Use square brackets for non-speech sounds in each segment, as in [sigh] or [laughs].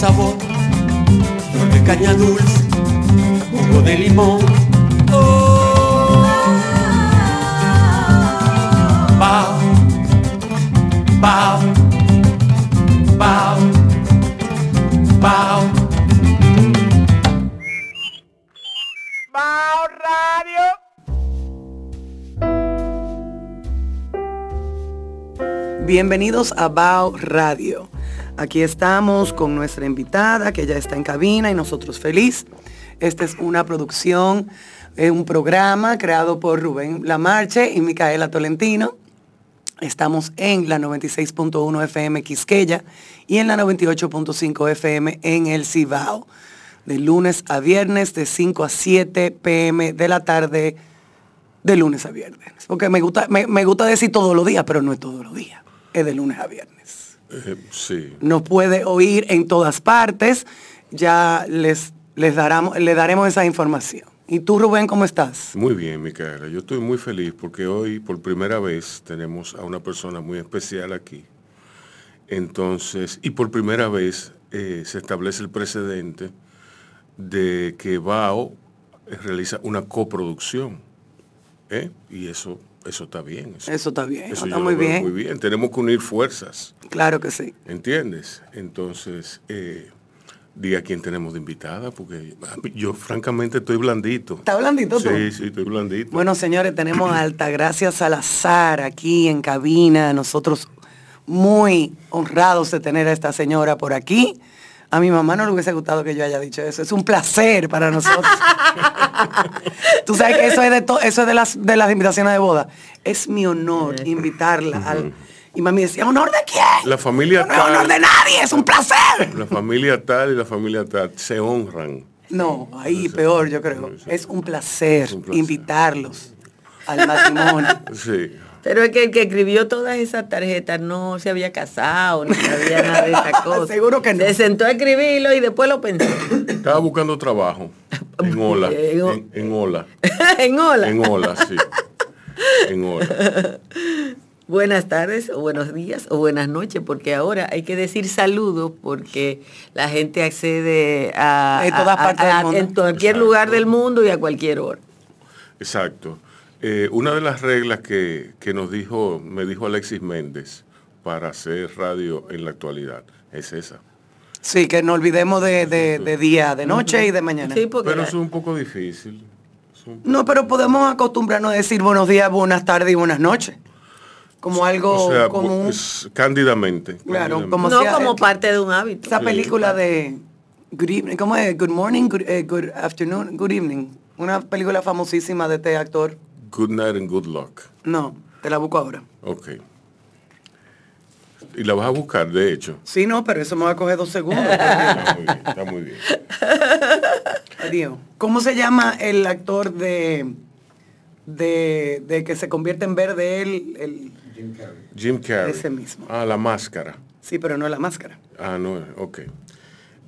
sabor, flor de caña dulce, jugo de limón. Oh, bao, bao, bao, bao. Bao Radio. Bienvenidos a Bao Radio. Aquí estamos con nuestra invitada que ya está en cabina y nosotros feliz. Esta es una producción, eh, un programa creado por Rubén Lamarche y Micaela Tolentino. Estamos en la 96.1 FM Quisqueya y en la 98.5 FM en el Cibao. De lunes a viernes, de 5 a 7 pm de la tarde, de lunes a viernes. Porque me gusta, me, me gusta decir todos los días, pero no es todos los días. Es de lunes a viernes. Eh, sí. Nos puede oír en todas partes. Ya les, les daramos, le daremos esa información. ¿Y tú, Rubén, cómo estás? Muy bien, Micaela. Yo estoy muy feliz porque hoy, por primera vez, tenemos a una persona muy especial aquí. Entonces, y por primera vez eh, se establece el precedente de que BAO realiza una coproducción. ¿eh? Y eso, eso está bien. Eso está bien, eso está muy bien. Muy bien. Tenemos que unir fuerzas. Claro que sí. ¿Entiendes? Entonces, eh, diga quién tenemos de invitada, porque yo francamente estoy blandito. ¿Está blandito tú? Sí, sí, estoy blandito. Bueno, señores, tenemos a Altagracia Salazar aquí en cabina. Nosotros muy honrados de tener a esta señora por aquí. A mi mamá no le hubiese gustado que yo haya dicho eso. Es un placer para nosotros. [laughs] Tú sabes que eso es de, to- eso es de, las, de las invitaciones de boda. Es mi honor invitarla al... Y mami decía, ¿honor de quién? La familia no es honor tal, de nadie, es un placer. la familia tal y la familia tal se honran. No, ahí peor yo creo. Es un placer, Es un placer. invitarlos al matrimonio. Sí. Pero es que el que escribió todas esas tarjetas no se había casado, ni sabía nada de esas [laughs] cosas. Seguro que no. Se sentó a escribirlo y después lo pensó. [coughs] Estaba buscando trabajo en Ola. [laughs] En En, Ola. [laughs] en hola. En Ola, sí. En Ola. Buenas tardes, o buenos días, o buenas noches, porque ahora hay que decir saludos porque la gente accede a, En todas a- partes del a- mundo. en cualquier Exacto. lugar del mundo y a cualquier hora. Exacto. Eh, una de las reglas que, que nos dijo, me dijo Alexis Méndez para hacer radio en la actualidad es esa. Sí, que no olvidemos de, de- de día, de noche y de mañana. Sí, porque Pero eso es un poco difícil. No, pero podemos acostumbrarnos a decir buenos días, buenas tardes y buenas noches. Como algo, o sea, como un- es cándidamente. Claro, cándidamente. como no sea- como parte de un hábito. esa película de Good Evening, ¿cómo es? Good Morning, Good, eh, good Afternoon, Good Evening. Una película famosísima de este actor. Good night and good luck. No, te la busco ahora. Ok. Y la vas a buscar, de hecho. Sí, no, pero eso me va a coger dos segundos. [laughs] Está muy bien, está muy bien. Adiós. ¿Cómo se llama el actor de, de, de que se convierte en verde él? El, Jim Carrey. Ese mismo. Ah, la máscara. sí, pero no es la máscara. Ah, no, ok.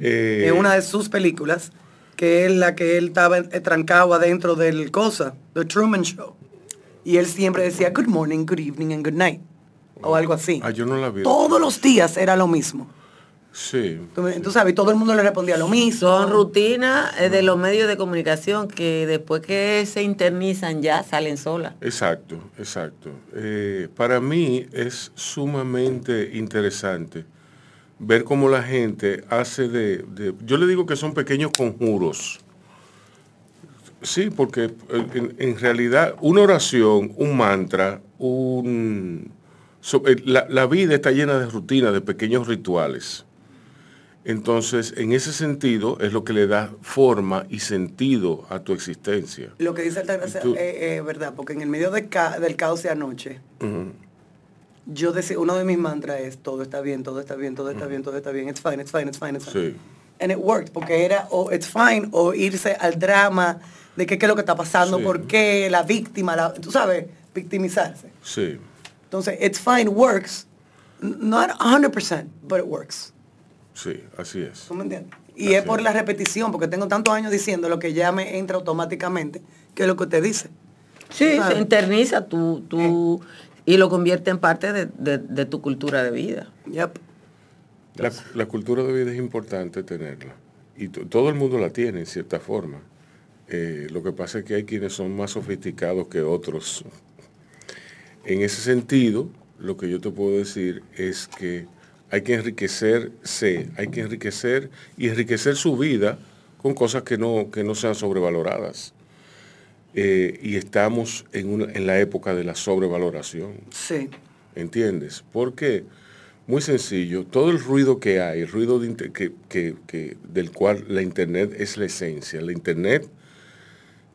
Eh, es una de sus películas, que es la que él estaba eh, trancado adentro del cosa, The Truman Show. Y él siempre decía good morning, good evening and good night. O algo así. Ah, yo no la vi. Todos los días era lo mismo. Sí. Tú, me- tú sabes, y todo el mundo le respondía lo mismo. Son rutinas eh, de los medios de comunicación que después que se internizan ya salen solas. Exacto, exacto. Eh, para mí es sumamente interesante ver cómo la gente hace de, de- Yo le digo que son pequeños conjuros. Sí, porque eh, en, en realidad una oración, un mantra, un... eh, la, la vida está llena de rutinas, de pequeños rituales. Entonces, en ese sentido, es lo que le da forma y sentido a tu existencia. Lo que dice Altagracia es es verdad, porque en el medio de ca- del caos de anoche. Yo decía, uno de mis mantras es todo está bien, todo está bien, todo está bien, todo está bien, it's fine, it's fine, it's fine, it's fine. Sí. And it worked, porque era o it's fine o irse al drama de qué, qué es lo que está pasando, Sí. por qué, la víctima, la- tú sabes, victimizarse. Sí. Entonces, it's fine works, not 100%, but it works. Sí, así es. ¿Tú me entiendes? Y es por la repetición, porque tengo tantos años diciendo lo que ya me entra automáticamente, que es lo que usted dice. Sí, se interniza tú, tú y lo convierte en parte de, de- de tu cultura de vida. Yep. La, la cultura de vida es importante tenerla. Y to- todo el mundo la tiene en cierta forma. Eh, lo que pasa es que hay quienes son más sofisticados que otros. En ese sentido, lo que yo te puedo decir es que hay que enriquecerse, hay que enriquecer y enriquecer su vida con cosas que no, que no sean sobrevaloradas. Eh, y estamos en, una- en la época de la sobrevaloración. Sí. ¿Entiendes? Porque, muy sencillo, todo el ruido que hay, el ruido de inter- que, que- que- del cual la Internet es la esencia, la Internet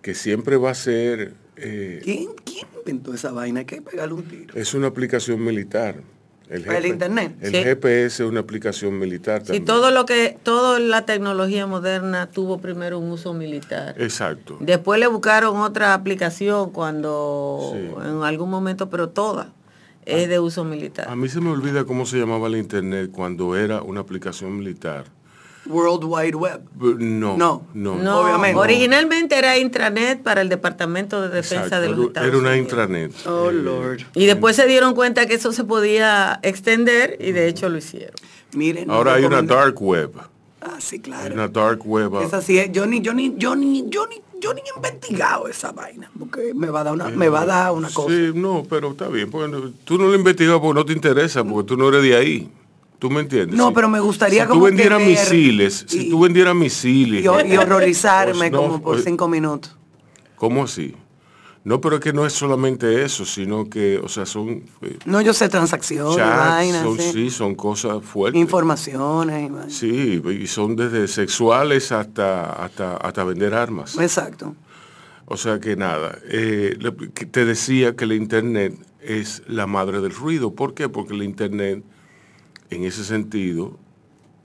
que siempre va a ser, eh, ¿Quién, quién inventó esa vaina? Hay que pegarle un tiro. es una aplicación militar. ¿El Internet? El Sí. GPS es una aplicación militar Si también. todo lo que, toda la tecnología moderna tuvo primero un uso militar. Exacto. Después le buscaron otra aplicación cuando Sí. en algún momento, pero toda es de uso militar. A mí se me olvida cómo se llamaba la Internet cuando era una aplicación militar. World Wide Web. No, No. no. No, obviamente. originalmente era intranet para el Departamento de Defensa Exacto, de los era- Estados Era una Unidos. intranet. Oh, Eh, Lord. Y después se dieron cuenta que eso se podía extender y de hecho lo hicieron. Miren. Ahora hay una dark web. Ah, sí, Hay claro. una dark web. ah, Esa sí es. Yo ni, yo ni, yo ni, yo ni, yo ni he investigado esa vaina. Porque me va a dar una, me va a dar una cosa. Sí, no, pero está bien. porque tú no lo investigas porque no te interesa, porque tú no eres de ahí. ¿Tú me entiendes? No, pero me gustaría si tú como que vendieras misiles, y- si tú vendieras misiles. Y, y horrorizarme Pues no, como por pues, cinco minutos. ¿Cómo así? No, pero es que no es solamente eso, sino que, o sea, son eh, No, yo sé transacciones, chats, vainas, son, sí. sí, son cosas fuertes. informaciones. y. Sí, y son desde sexuales hasta, hasta, hasta vender armas. Exacto. O sea que nada, eh, te decía que la Internet es la madre del ruido. ¿Por qué? Porque la Internet, en ese sentido,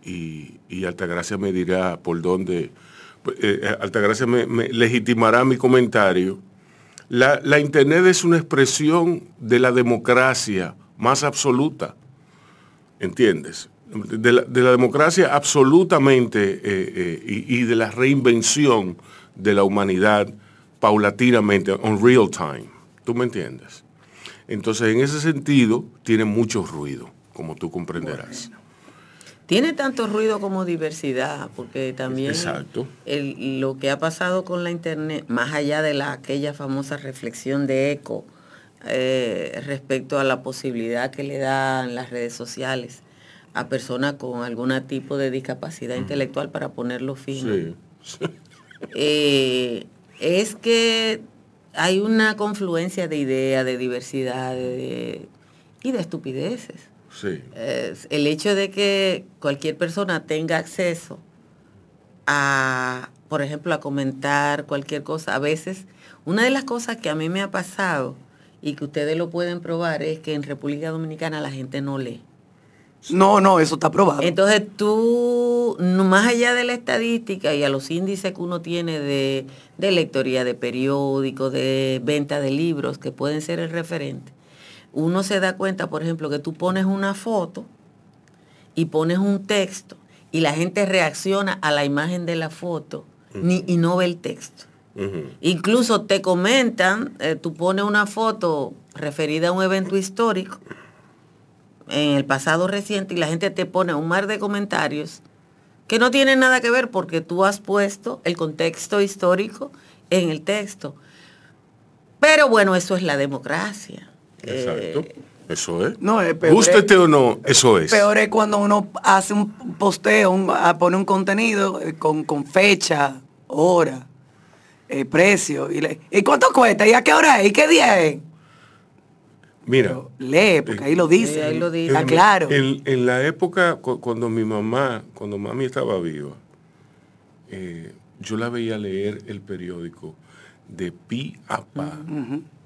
y, y Altagracia me dirá por dónde, eh, Altagracia me, legitimará mi comentario, la, Internet es una expresión de la democracia más absoluta, ¿entiendes? De la, de la democracia absolutamente eh, eh, y, y de la reinvención de la humanidad paulatinamente, on real time. ¿Tú me entiendes? Entonces, en ese sentido, tiene mucho ruido, como tú comprenderás. Tiene tanto ruido como diversidad, porque también Exacto. el- lo que ha pasado con la internet, más allá de la, aquella famosa reflexión de eco eh, respecto a la posibilidad que le dan las redes sociales a personas con algún tipo de discapacidad intelectual para ponerlo. Sí, sí. eh, es que hay una confluencia de ideas, de diversidad de- y de estupideces. Sí. El hecho de que cualquier persona tenga acceso a, por ejemplo, a comentar cualquier cosa, a veces, una de las cosas que a mí me ha pasado y que ustedes lo pueden probar es que en República Dominicana la gente no lee. No, no, eso está probado. Entonces tú, no- más allá de la estadística y a los índices que uno tiene de, de lectoría de periódicos, de venta de libros, que pueden ser el referente, uno se da cuenta, por ejemplo, que tú pones una foto y pones un texto y la gente reacciona a la imagen de la foto ni, y no ve el texto. Incluso te comentan, eh, tú pones una foto referida a un evento histórico en el pasado reciente y la gente te pone un mar de comentarios que no tienen nada que ver porque tú has puesto el contexto histórico en el texto. Pero bueno, eso es la democracia. Exacto. Eh, Eso es. No, es peor. Gústete o no, eso es. Peor es cuando uno hace un posteo, un- pone un contenido eh, con, con fecha, hora, eh, precio. Y, le, ¿Y cuánto cuesta? ¿Y a qué hora es? ¿Y qué día es? Mira, Pero lee, porque ahí lo dice. Ahí lo dice. Está claro. En, en la época cu- cuando mi mamá, cuando mami estaba viva, eh, yo la veía leer el periódico de pi a pa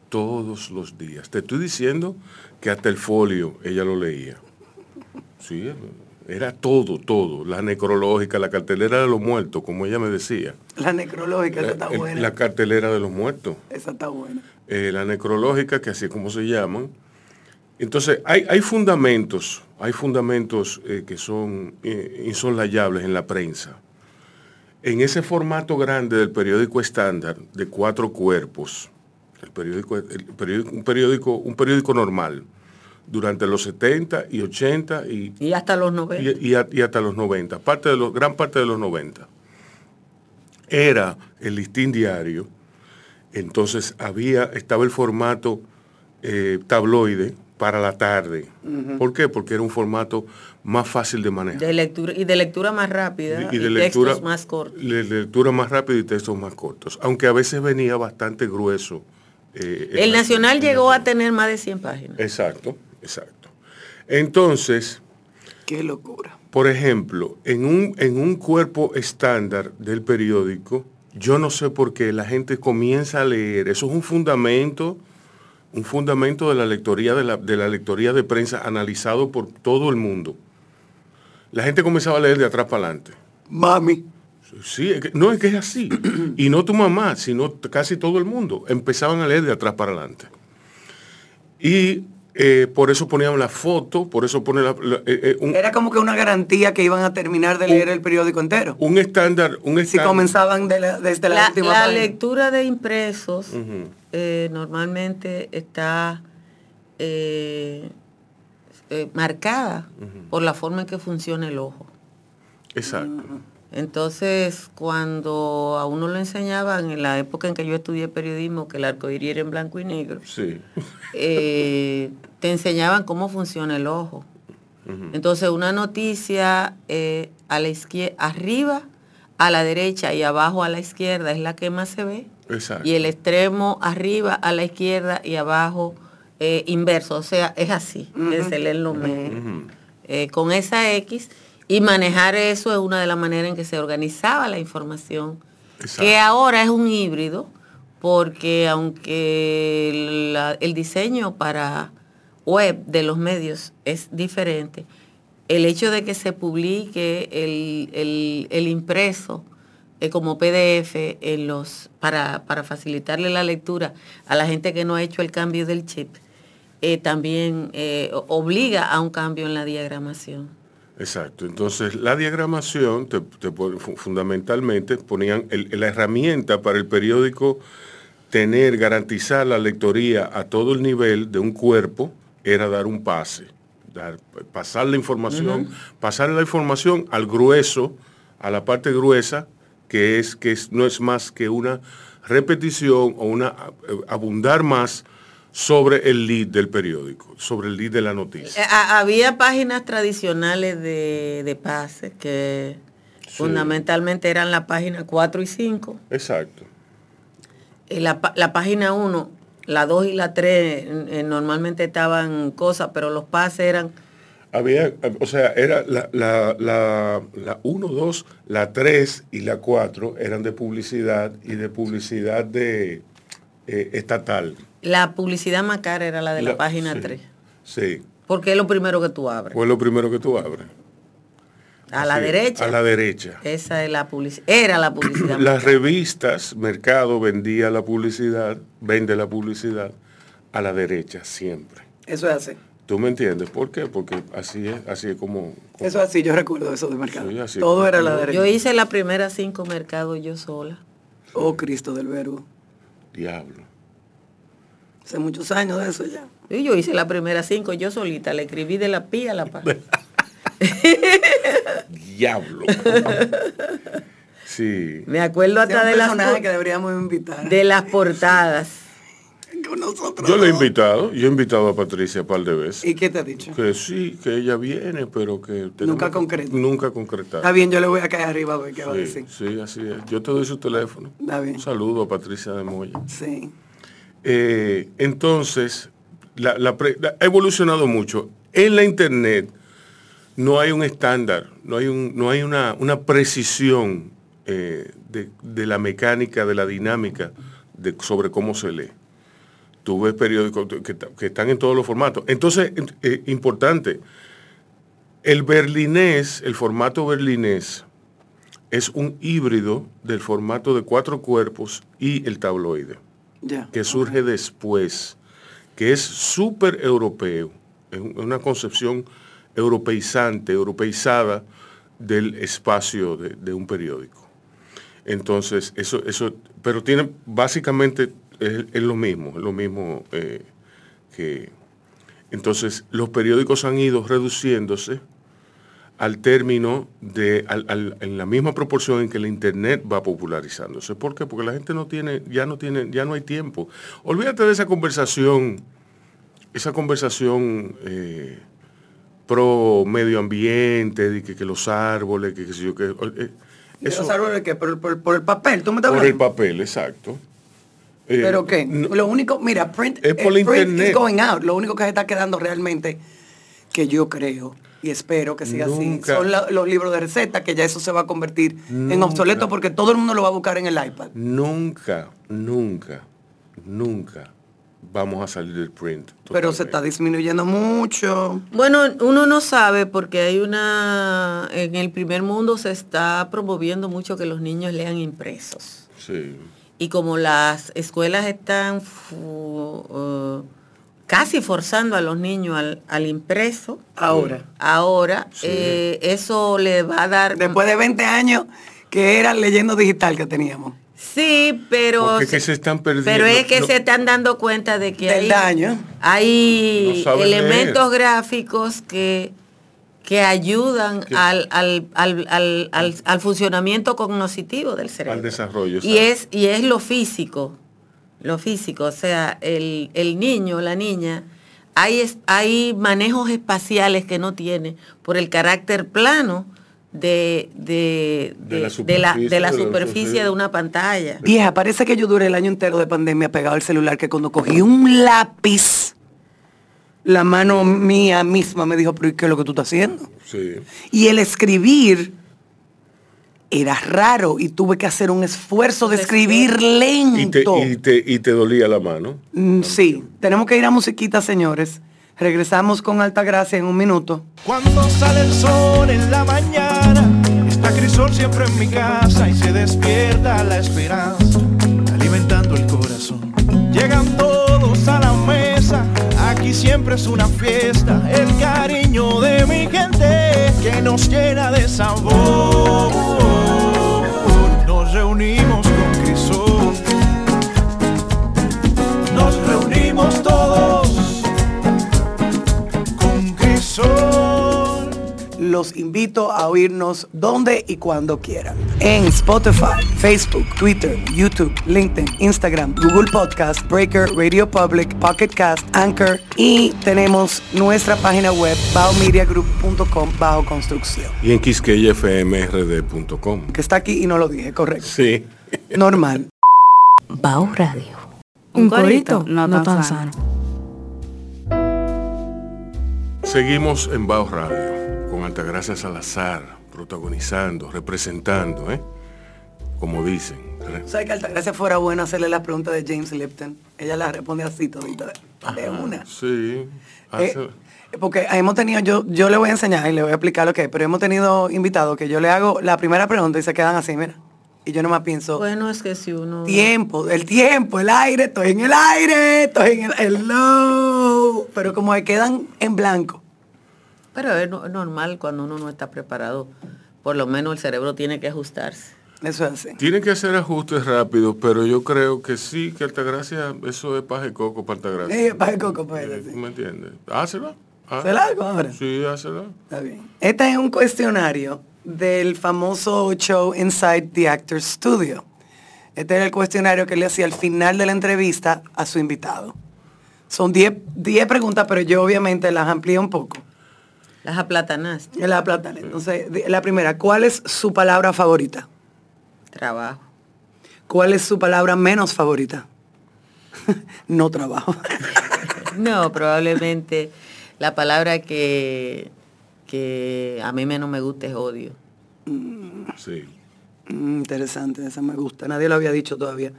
todos los días. Te estoy diciendo que hasta el folio ella lo leía. Sí, era todo, todo. La necrológica, la cartelera de los muertos, como ella me decía. La necrológica, esa está Eh, buena. La cartelera de los muertos. Esa está buena. eh, la necrológica, que así es como se llaman. Entonces, hay, hay fundamentos, hay fundamentos eh, que son eh, en la prensa. En ese formato grande del periódico estándar, de cuatro cuerpos, el periódico, el periódico- un, periódico, un periódico normal, durante los 70 y 80 y, Y hasta los 90. y, y a- y hasta los 90, parte de los, gran parte de los 90. Era el listín diario, entonces había, estaba el formato eh, tabloide para la tarde. ¿Por qué? Porque era un formato más fácil de manejar. de lectura, y de lectura más rápida y, de lectura, textos más cortos. de lectura más rápida y textos más cortos. Aunque a veces venía bastante grueso. Eh, El Nacional el llegó a Nacional. tener más de 100 páginas. Exacto, exacto. Entonces, Qué locura. por ejemplo, en un, en un cuerpo estándar del periódico, yo no sé por qué la gente comienza a leer. Eso es un fundamento, un fundamento de la lectoría de la, de la lectoría de prensa analizado por todo el mundo. La gente comenzaba a leer de atrás para adelante. Mami. Sí, es que- no es que es así. [clears throat] Y no tu mamá, sino casi todo el mundo. Empezaban a leer de atrás para adelante. Y eh, por eso ponían la foto, por eso ponen la- la- eh, eh, un, Era como que una garantía que iban a terminar de leer el periódico entero. un estándar, un Si estándar. comenzaban de la- desde la, La, última la página. lectura de impresos eh, normalmente está eh, eh, marcada por la forma en que funciona el ojo. Exacto. Entonces, cuando a uno lo enseñaban en la época en que yo estudié periodismo, que el arco iris era en blanco y negro, Sí. eh, te enseñaban cómo funciona el ojo. Entonces, una noticia eh, a la izquierda, arriba, a la derecha y abajo a la izquierda es la que más se ve. Exacto. Y el extremo arriba a la izquierda y abajo eh, inverso. O sea, es así, leen los medios. Eh, con esa X y manejar eso es una de las maneras en que se organizaba la información, Exacto. que ahora es un híbrido, porque aunque el diseño para web de los medios es diferente, el hecho de que se publique el, el- el impreso eh, como PDF en los, para, para facilitarle la lectura a la gente que no ha hecho el cambio del chip, eh, también eh, obliga a un cambio en la diagramación. Exacto. Entonces, la diagramación, te- te fundamentalmente, ponían el- la herramienta para el periódico tener, garantizar la lectoría a todo el nivel de un cuerpo, era dar un pase, dar, pasar la información, pasar la información al grueso, a la parte gruesa, que es que es- no es más que una repetición o una eh, abundar más sobre el lead del periódico, sobre el lead de la noticia. Eh, ha- había páginas tradicionales de, de pases que fundamentalmente eran la página 4 y 5. Exacto. Eh, La, la página 1, la 2 y la 3 eh, normalmente estaban cosas, pero los pases eran... Había, o sea, era la, la, la, la 1, 2, la 3 y la 4 eran de publicidad y de publicidad de eh, estatal. La publicidad más cara era la de la, La- página sí, 3. Sí, Porque es lo primero que tú abres. fue lo primero que tú abres. a la derecha. A la derecha. Esa es la publicidad. Era la publicidad. más [clears throat] Las revistas, Mercado vendía la publicidad, vende la publicidad a la derecha siempre. Eso es así. ¿Tú me entiendes? ¿Por qué? Porque así es, así es como... como- Eso es así, yo recuerdo eso de mercado. Sí, así Todo como- era la derecha. Yo hice la primera cinco mercados yo sola. Oh, Cristo del Verbo. Diablo. Hace muchos años de eso ya. Y yo hice la primera cinco yo solita, le escribí de la pía a la paz. [laughs] Diablo. [laughs] Sí. Me acuerdo hasta de las, que deberíamos invitar. de las portadas. [laughs] Con nosotros. Yo le he invitado, yo he invitado a Patricia un par de veces. ¿Y qué te ha dicho? Que sí, que ella viene, pero que... Nunca concreta. Nunca Está concretar. bien, yo le voy a caer arriba a ver qué va a Sí, decir. sí, así es. Yo te doy su teléfono. Está bien. Un saludo a Patricia de Moya. Sí. Eh, entonces, ha evolucionado mucho. En la internet no hay un estándar, no hay, una, precisión eh, de, la mecánica, de la dinámica sobre cómo se lee. Tú ves periódicos que están en todos los formatos. Entonces, eh, importante, el berlinés, el formato berlinés, es un híbrido del formato de cuatro cuerpos y el tabloide Que surge después, que es súper europeo, es un- una concepción europeizante, europeizada del espacio de, un periódico. Entonces, eso, eso, pero tiene básicamente es, es lo mismo, es lo mismo eh, que Entonces, los periódicos han ido reduciéndose al término de, al- al- en la misma proporción en que el internet va popularizándose. ¿Por qué? Porque la gente no tiene, ya no tiene, ya no hay tiempo. Olvídate de esa conversación, esa conversación eh, pro medio ambiente, de que, que los árboles, que sé yo, que eh, eso- Los árboles que por, por- por el papel, tú me estás por el papel, exacto. Eh, Pero qué, no- lo único, mira, print, Es por el print internet. is going out. Lo único que se está quedando realmente, que yo creo y espero que siga Nunca. así, son la- los libros de recetas, que ya eso se va a convertir en obsoleto porque todo el mundo lo va a buscar en el iPad. Nunca, nunca, nunca vamos a salir del print. Pero se está disminuyendo mucho. Bueno, uno no sabe porque hay una, en el primer mundo se está promoviendo mucho que los niños lean impresos. Sí. Y como las escuelas están eh, casi forzando a los niños al, al impreso, Ahora. ahora Sí. eh, eso le va a dar... Después de 20 años, que era leyendo digital que teníamos. Sí, pero... Es que se están perdiendo. Pero es que no- se están dando cuenta de que Del hay, daño. hay No elementos leer. gráficos que, que ayudan al, al, al, al, al- al funcionamiento cognitivo del cerebro. Al desarrollo, Y es, y es lo físico, lo físico, o sea, el, el niño, la niña, hay, es- hay manejos espaciales que no tiene por el carácter plano de, de, De la de- de la, de la superficie, de la superficie superficie. de una pantalla. Vieja, parece que yo duré el año entero de pandemia pegado al celular, que cuando cogí un lápiz, la mano mía misma me dijo, pero ¿y ¿qué es lo que tú estás haciendo? Sí. Y el escribir era raro y tuve que hacer un esfuerzo de escribir Y te, lento. y, te, y te dolía la mano. Mm, Sí, tenemos que ir a musiquita, señores. Regresamos con Alta Gracia en un minuto. Cuando sale el sol en la mañana, está Crisol siempre en mi casa y se despierta la esperanza, alimentando el corazón. Llegan todos a la mesa, aquí siempre es una fiesta, el cariño de mi gente que nos llena de sabor. Los invito a oírnos donde y cuando quieran. En Spotify, Facebook, Twitter, YouTube, LinkedIn, Instagram, Google Podcast, Breaker, Radio Public, Pocket Cast, Anchor y tenemos nuestra página web baomediagroup.com bajo construcción. Y en quisqueyafmrd.com. Que está aquí y no lo dije, correcto. Sí. Normal. Bao Radio. Un corito, no, tan, tan sano. Seguimos en Bao Radio Altagracia Salazar, protagonizando, representando, ¿eh? Como dicen. re- ¿Sabes que Altagracia fuera buena hacerle las preguntas de James Lipton? Ella las responde así todita, de, de una. Sí. Eh, porque hemos tenido, yo, yo le voy a enseñar y le voy a explicar lo que es, pero hemos tenido invitados que yo le hago la primera pregunta y se quedan así, mira. Y yo nomás pienso, Bueno, es que si uno... tiempo, el tiempo, el aire, estoy en el aire, estoy en el hello. Pero como que quedan en blanco. Pero es no- normal cuando uno no está preparado. Por lo menos el cerebro tiene que ajustarse. Eso es así. Tienen que hacer ajustes rápidos, pero yo creo que sí, que Altagracia, eso es paje coco para Altagracia. Eh, paje coco, pues, Eh, sí. ¿Me entiendes? Hácela. há- ¿Se la hago ahora? Sí, hácela. Está bien. Este es un cuestionario del famoso show Inside the Actors Studio. Este era el cuestionario que le hacía al final de la entrevista a su invitado. Son 10 10 preguntas, pero yo obviamente las amplío un poco. Las aplatanaste. En la plata. Entonces, la primera, ¿cuál es su palabra favorita? Trabajo. ¿Cuál es su palabra menos favorita? [laughs] no trabajo. [laughs] No, probablemente la palabra que, que a mí menos me gusta es odio. Sí. Mm, interesante, esa me gusta. Nadie lo había dicho todavía.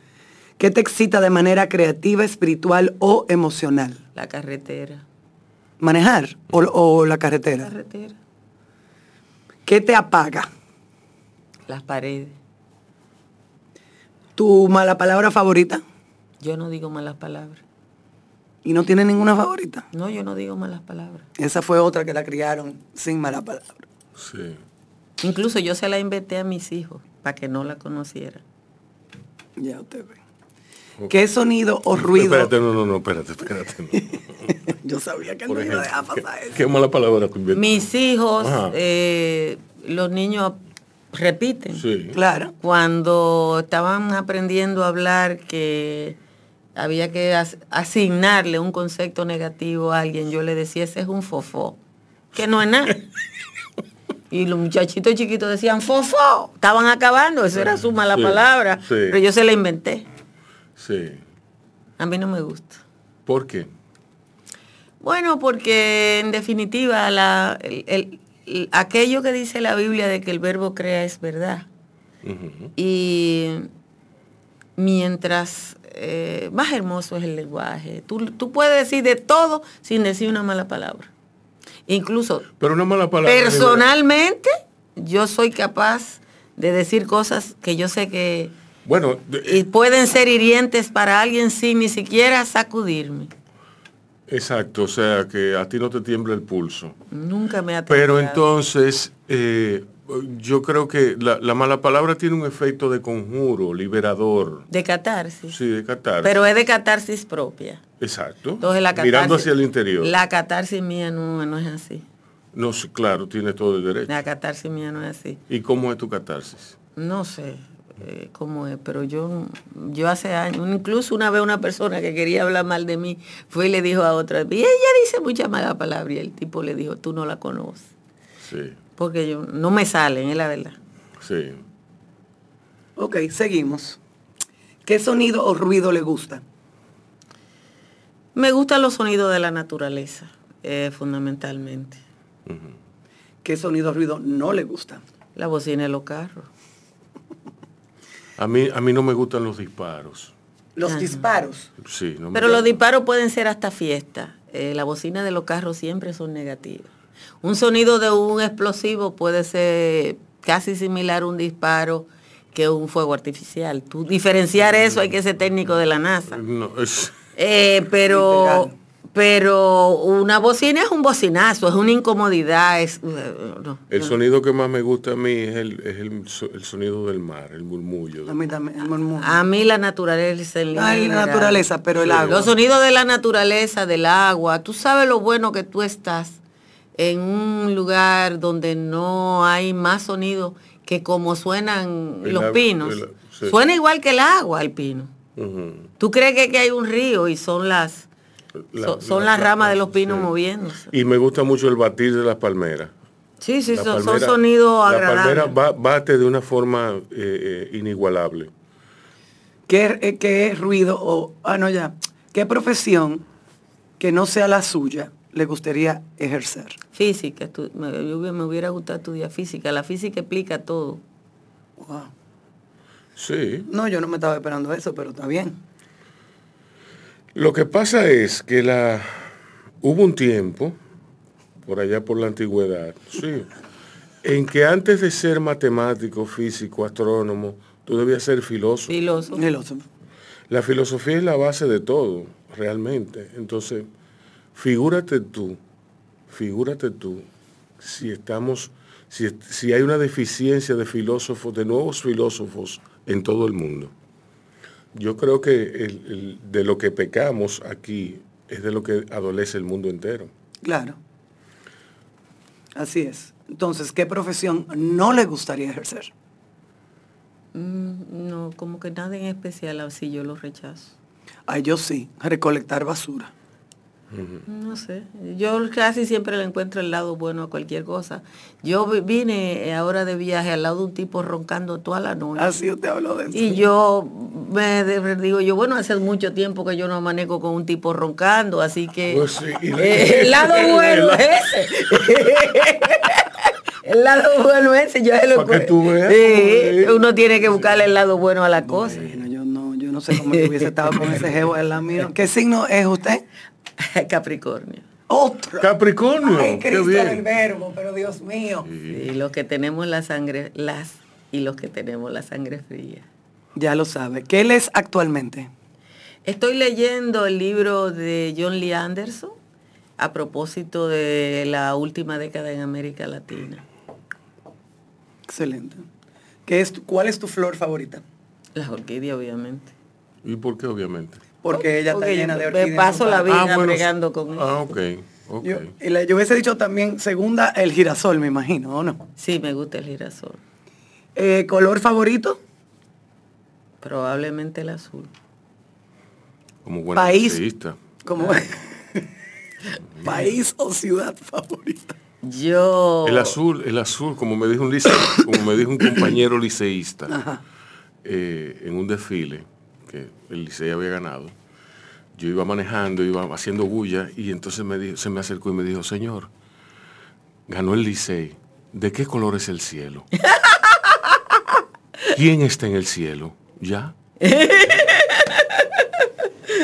¿Qué te excita de manera creativa, espiritual o emocional? La carretera. ¿Manejar o, o la carretera? Carretera. ¿Qué te apaga? Las paredes. ¿Tu mala palabra favorita? Yo no digo malas palabras. ¿Y no tiene ninguna favorita? No, yo no digo malas palabras. Esa fue otra que la criaron sin mala palabra. Sí. Incluso yo se la inventé a mis hijos para que no la conocieran. Ya usted ve. ¿Qué sonido o ruido? Espérate, no, no, no, espérate, espérate. no. [laughs] Yo sabía que él no iba a dejar ¿qué, pasar eso. qué mala palabra tú inventas? Mis hijos, eh, los niños repiten. Sí. Claro. Cuando estaban aprendiendo a hablar que había que as- asignarle un concepto negativo a alguien, yo le decía, ese es un fofó, que no es nada. [laughs] Y los muchachitos chiquitos decían, fofó, estaban acabando, eso era su mala Sí, palabra, sí. pero yo se la inventé. Sí. A mí no me gusta. ¿Por qué? Bueno, porque en definitiva la- el- el- el- aquello que dice la Biblia de que el verbo crea es verdad. Y mientras eh, más hermoso es el lenguaje, tú, tú puedes decir de todo sin decir una mala palabra. Incluso Pero una mala palabra. personalmente yo soy capaz de decir cosas que yo sé que Bueno, y pueden ser hirientes para alguien sin ni siquiera sacudirme. exacto, o sea que a ti no te tiembla el pulso. Nunca me ha Pero entonces, eh, yo creo que la, la mala palabra tiene un efecto de conjuro, liberador. De catarsis. Sí, de catarsis. Pero es de catarsis propia. Exacto. Entonces la catarsis, Mirando hacia el interior. La catarsis mía no, no es así. No, claro, tiene todo el derecho. La catarsis mía no es así. ¿Y cómo es tu catarsis? No sé eh, cómo es, pero yo, yo hace años, incluso una vez una persona que quería hablar mal de mí fue y le dijo a otra, y ella dice mucha mala palabra, y el tipo le dijo, tú no la conoces. Sí, Porque yo no me salen, es la verdad. sí. Ok, seguimos. ¿Qué sonido o ruido le gusta? Me gustan los sonidos de la naturaleza, eh, fundamentalmente. ¿Qué sonido o ruido no le gusta? La bocina de los carros. A mí, a mí no me gustan los disparos. Los disparos. Sí, no me Pero los disparos pueden ser hasta fiesta. Eh, la bocina de los carros siempre son negativas. Un sonido de un explosivo puede ser casi similar a un disparo que un fuego artificial. Tú diferenciar eso hay que ser técnico de la NASA. No, es- Eh, pero, Literal. Pero una bocina es un bocinazo, es una incomodidad. Es, eh, no, el no. sonido que más me gusta a mí es el, es el, so- el sonido del mar, el murmullo. A mí también. el murmullo. A mí la naturaleza en la general. naturaleza, pero el Sí. agua. Los sonidos de la naturaleza, del agua. Tú sabes lo bueno que tú estás en un lugar donde no hay más sonido que como suenan El los agua- pinos. el- sí. Suena igual que el agua el pino. Ujú. Tú crees que, que hay un río y son las La- son, la- las ramas de los pinos sí. moviéndose. Y me gusta mucho el batir de las palmeras. Sí, sí, La son, son palmera- sonidos La agradables. palmera ba- bate de una forma eh, eh, inigualable. ¿Qué, eh, qué ruido o, ah, no, ya, qué profesión que no sea la suya le gustaría ejercer? Física, me, yo hubiera- me hubiera gustado estudiar física. La física explica todo. Wow. Sí. No, yo no me estaba esperando eso, pero está bien. Lo que pasa es que la hubo un tiempo, por allá por la antigüedad, sí, en que antes de ser matemático, físico, astrónomo, tú debías ser filósofo. Filósofo. Filósofo. La filosofía es la base de todo, realmente. Entonces, figúrate tú, figúrate tú, si estamos, si, si hay una deficiencia de filósofos, de nuevos filósofos en todo el mundo. Yo creo que el- el- de lo que pecamos aquí es de lo que adolece el mundo entero. Claro. Así es. Entonces, ¿qué profesión no le gustaría ejercer? Mm, No, como que nada en especial, así yo lo rechazo. Ay, yo sí, recolectar basura. No sé, yo casi siempre le encuentro el lado bueno a cualquier cosa. Yo vi- vine ahora de viaje al lado de un tipo roncando toda la noche. Así usted habló de eso. Y yo me digo, yo, bueno, hace mucho tiempo que yo no amanezco con un tipo roncando, así que Pues sí, eh, el lado [laughs] bueno es ese. [laughs] el lado bueno es ese, yo se lo que tú veas, Sí, uno tiene que buscarle el lado bueno a la cosa. Bueno, yo no, yo no sé cómo yo hubiese estado con ese jevo en la mía. [laughs] ¿Qué signo es usted? [laughs] Capricornio. Otro. Capricornio, Ay, qué Cristo bien. del verbo, pero Dios mío. Y los que tenemos la sangre, las y los que tenemos la sangre fría. Ya lo sabe. ¿Qué él es actualmente? Estoy leyendo el libro de John Lee Anderson a propósito de la última década en América Latina. Excelente. ¿Qué es tu- ¿Cuál es tu flor favorita? La orquídea, obviamente. ¿Y por qué obviamente? Porque ella está llena de me orquídeas. paso no la para- vida bregando con eso. Ah, ok. ok. Yo, y le- yo hubiese dicho también segunda el girasol, me imagino, ¿o no? Sí, me gusta el girasol. Eh, ¿Color favorito? Probablemente el azul. Como buena País. Como [laughs] país o ciudad favorita. Yo. El azul, el azul, como me dijo un lice- como me dijo un compañero liceísta eh, en un desfile que el liceo había ganado. Yo iba manejando, iba haciendo bulla y entonces me dijo, se me acercó y me dijo, señor, ganó el licey. ¿De qué color es el cielo? [laughs] ¿Quién está en el cielo? ¿Ya?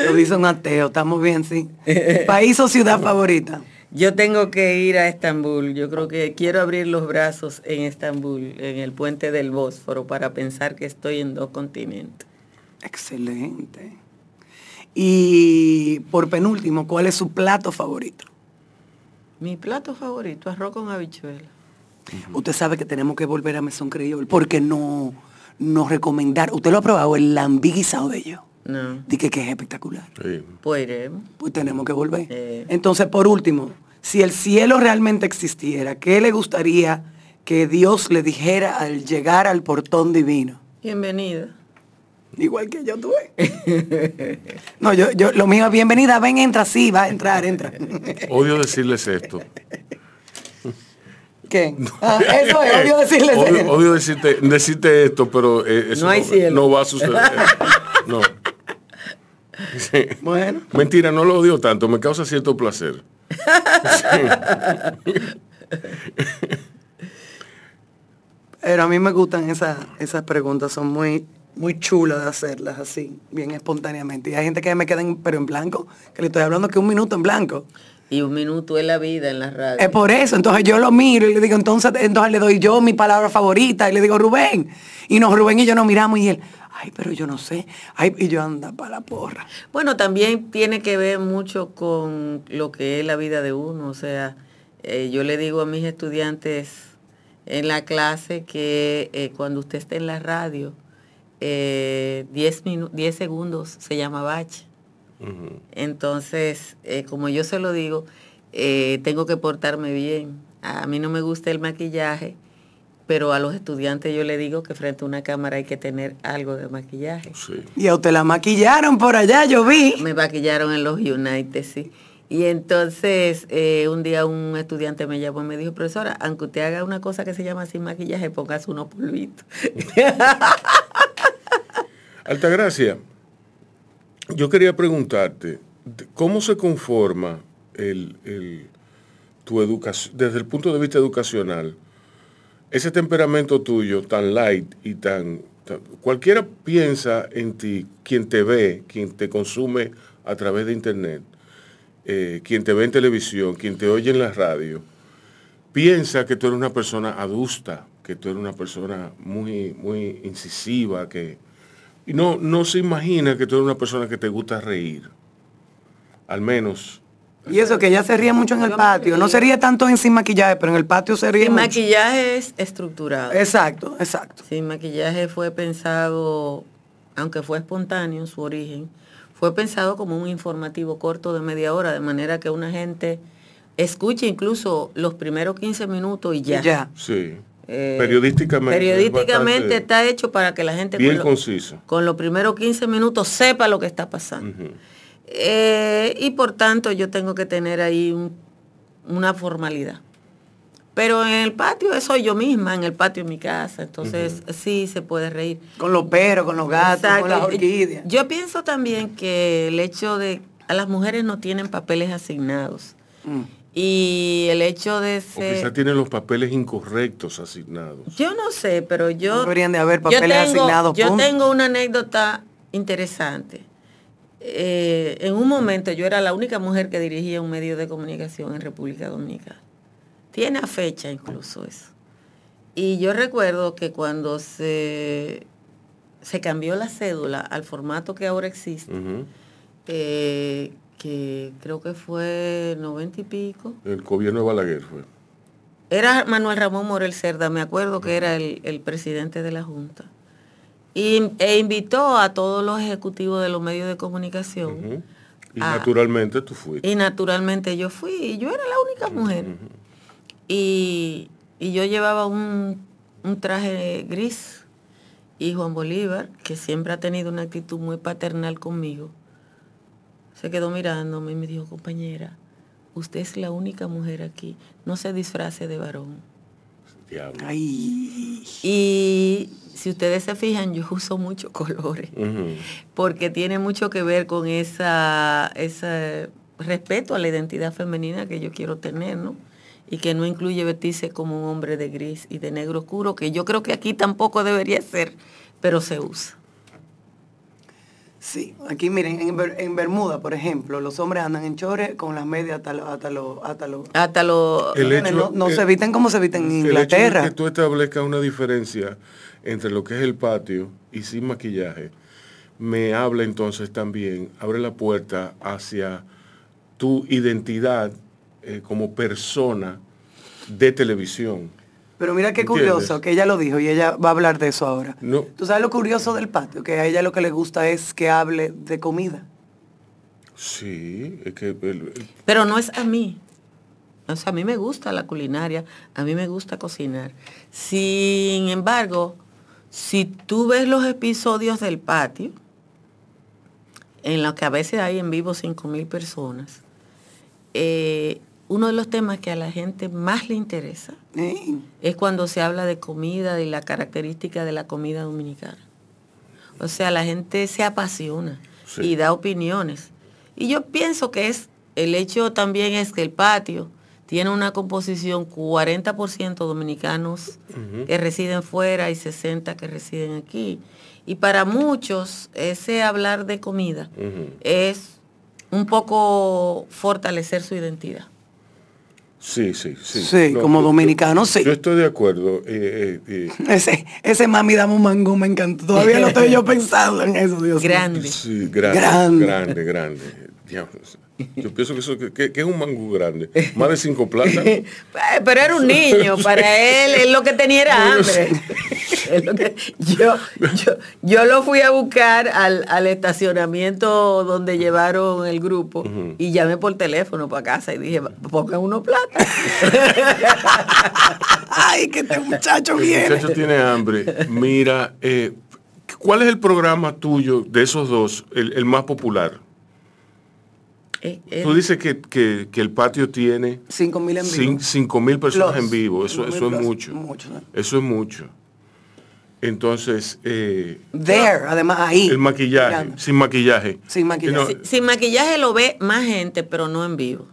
Lo dice un ateo, estamos bien, sí. [laughs] País o ciudad favorita. Yo tengo que ir a Estambul. Yo creo que quiero abrir los brazos en Estambul, en el puente del Bósforo, para pensar que estoy en dos continentes. Excelente. Y por penúltimo, ¿cuál es su plato favorito? Mi plato favorito, arroz con habichuela. Usted sabe que tenemos que volver a Mesón Criol porque no nos recomendar. ¿Usted lo ha probado el lambí guisado de ellos? No, Dije que es espectacular. Sí. pues iremos. Pues tenemos que volver. Eh. Entonces, por último, si el cielo realmente existiera, ¿qué le gustaría que Dios le dijera al llegar al portón divino? Bienvenida. Igual que yo tuve. [laughs] No, yo, yo, lo mío es bienvenida, ven, entra, sí, va a entrar, entra. [laughs] Odio decirles esto. ¿Qué? [laughs] Ah, eso es, obvio decirles Odio, eso. odio decirte, decirte esto, pero eh, eso No hay cielo. no va a suceder. No. Sí. Bueno, Mentira, no lo odio tanto, me causa cierto placer. pero a mí me gustan esas, esas preguntas, son muy, muy chulas de hacerlas así, bien espontáneamente. Y hay gente que me queda en, pero en blanco, que le estoy hablando que un minuto en blanco. Y un minuto es la vida en la radio. Es por eso, entonces yo lo miro y le digo, entonces, entonces le doy yo mi palabra favorita y le digo, Rubén. Y no, Rubén y yo nos miramos y él, ay, pero yo no sé. Ay, y yo anda para la porra. Bueno, también tiene que ver mucho con lo que es la vida de uno. O sea, eh, yo le digo a mis estudiantes en la clase que eh, cuando usted esté en la radio, eh, 10, minu- 10 segundos se llama bache. Ujú. Entonces, eh, como yo se lo digo, eh, tengo que portarme bien. A mí no me gusta el maquillaje, pero a los estudiantes yo le digo que frente a una cámara hay que tener algo de maquillaje. Sí. Y a usted la maquillaron por allá, yo vi. Me maquillaron en los United, sí. Y entonces eh, un día un estudiante me llamó y me dijo, profesora, aunque usted haga una cosa que se llama sin maquillaje, póngase unos polvitos. [laughs] Altagracia, yo quería preguntarte, ¿cómo se conforma tu educación, desde el punto de vista educacional, ese temperamento tuyo tan light y tan, tan- Cualquiera piensa en ti, quien te ve, quien te consume a través de internet, eh, quien te ve en televisión, quien te oye en la radio, piensa que tú eres una persona adusta, que tú eres una persona muy, muy incisiva, que y no, no se imagina que tú eres una persona que te gusta reír. Al menos. Y eso que ella se ríe mucho en el patio. No se ríe tanto en sin maquillaje, pero en el patio se ríe Sin mucho. maquillaje es estructurado. Exacto, exacto. Sin maquillaje fue pensado, aunque fue espontáneo en su origen, fue pensado como un informativo corto de media hora, de manera que una gente escuche incluso los primeros 15 minutos y ya. Ya. Sí. Eh, periodísticamente. Periodísticamente está hecho para que la gente Bien con, lo- conciso. con los primeros 15 minutos sepa lo que está pasando. Eh, y por tanto yo tengo que tener ahí un- una formalidad. Pero en el patio soy yo misma, en el patio de mi casa, entonces sí se puede reír. Con los perros, con los gatos, Exacto. con las orquídeas. Yo pienso también que el hecho de a las mujeres no tienen papeles asignados Mm. Y el hecho de O ser quizás tienen los papeles incorrectos asignados. yo no sé, pero yo No deberían de haber yo papeles tengo- asignados, Yo tengo una anécdota interesante. Eh, en un momento yo era la única mujer que dirigía un medio de comunicación en República Dominicana. Tiene a fecha incluso eso. Y yo recuerdo que cuando se, se cambió la cédula al formato que ahora existe, eh, que creo que fue 90 y pico, El gobierno de Balaguer fue. era Manuel Ramón Morel Cerda, me acuerdo que era el, el presidente de la Junta. Y, e invitó a todos los ejecutivos de los medios de comunicación. Y naturalmente tú fuiste. Y naturalmente yo fui, y yo era la única mujer. y, y yo llevaba un, un traje gris. Y Juan Bolívar, que siempre ha tenido una actitud muy paternal conmigo, se quedó mirándome y me dijo, compañera, usted es la única mujer aquí, no se disfrace de varón. Diablo. Ay, Y si ustedes se fijan, yo uso muchos colores porque tiene mucho que ver con esa, ese respeto a la identidad femenina que yo quiero tener, ¿no? Y que no incluye vestirse como un hombre de gris y de negro oscuro, que yo creo que aquí tampoco debería ser, pero se usa. Sí. Aquí miren, en, Ber- en Bermuda, por ejemplo, los hombres andan en chores con las medias hasta los... Hasta los hasta los- Hasta lo... El hecho- no no el- se visten como se visten en El hecho de Inglaterra. que tú establezcas una diferencia entre lo que es el patio y sin maquillaje, me habla entonces también, abre la puerta hacia tu identidad eh, como persona de televisión. Pero mira qué ¿Entiendes? curioso, que ella lo dijo y ella va a hablar de eso ahora. No. Tú sabes lo curioso del patio, que a ella lo que le gusta es que hable de comida. Sí, es que el- el- Pero no es a mí. O sea, a mí me gusta la culinaria, a mí me gusta cocinar. Sin embargo, si tú ves los episodios del patio, en los que a veces hay en vivo 5 mil personas, eh, uno de los temas que a la gente más le interesa ¿eh? es cuando se habla de comida y la característica de la comida dominicana. O sea, la gente se apasiona Sí. y da opiniones. Y yo pienso que es el hecho también es que el patio tiene una composición 40% dominicanos que residen fuera y 60 que residen aquí. Y para muchos ese hablar de comida es un poco fortalecer su identidad. Sí, sí, sí. Sí, como yo- dominicano, sí. Yo estoy de acuerdo. eh, eh, eh, Ese, ese mami dame un mango me encantó. Todavía lo estoy yo pensando en eso, Dios mío. Grande. Sí, grande, Grande. grande, grande. Diablos. Yo pienso que eso que, que- es un mangú grande. Más de cinco platas. Eh, [laughs] Pero era un niño, para él, él lo que tenía era [laughs] hambre. [laughs] Es lo que- yo, yo, yo lo fui a buscar al, al estacionamiento donde llevaron el grupo y llamé por teléfono para casa y dije, pongan uno plata. Ay, que este muchacho El viene. muchacho tiene hambre. Mira, eh, ¿cuál es el programa tuyo de esos dos, el, el más popular? Eh, eh, Tú dices que, que- que el patio tiene Cinco mil en vivo. cin- cinco mil personas Los en vivo. Eso, 5.000 eso es mucho. mucho, ¿no? Eso es mucho. Entonces, eh, There, además ahí. el maquillaje, Mirando. sin maquillaje. Sin maquillaje. No, sin maquillaje lo ve más gente, pero no en vivo.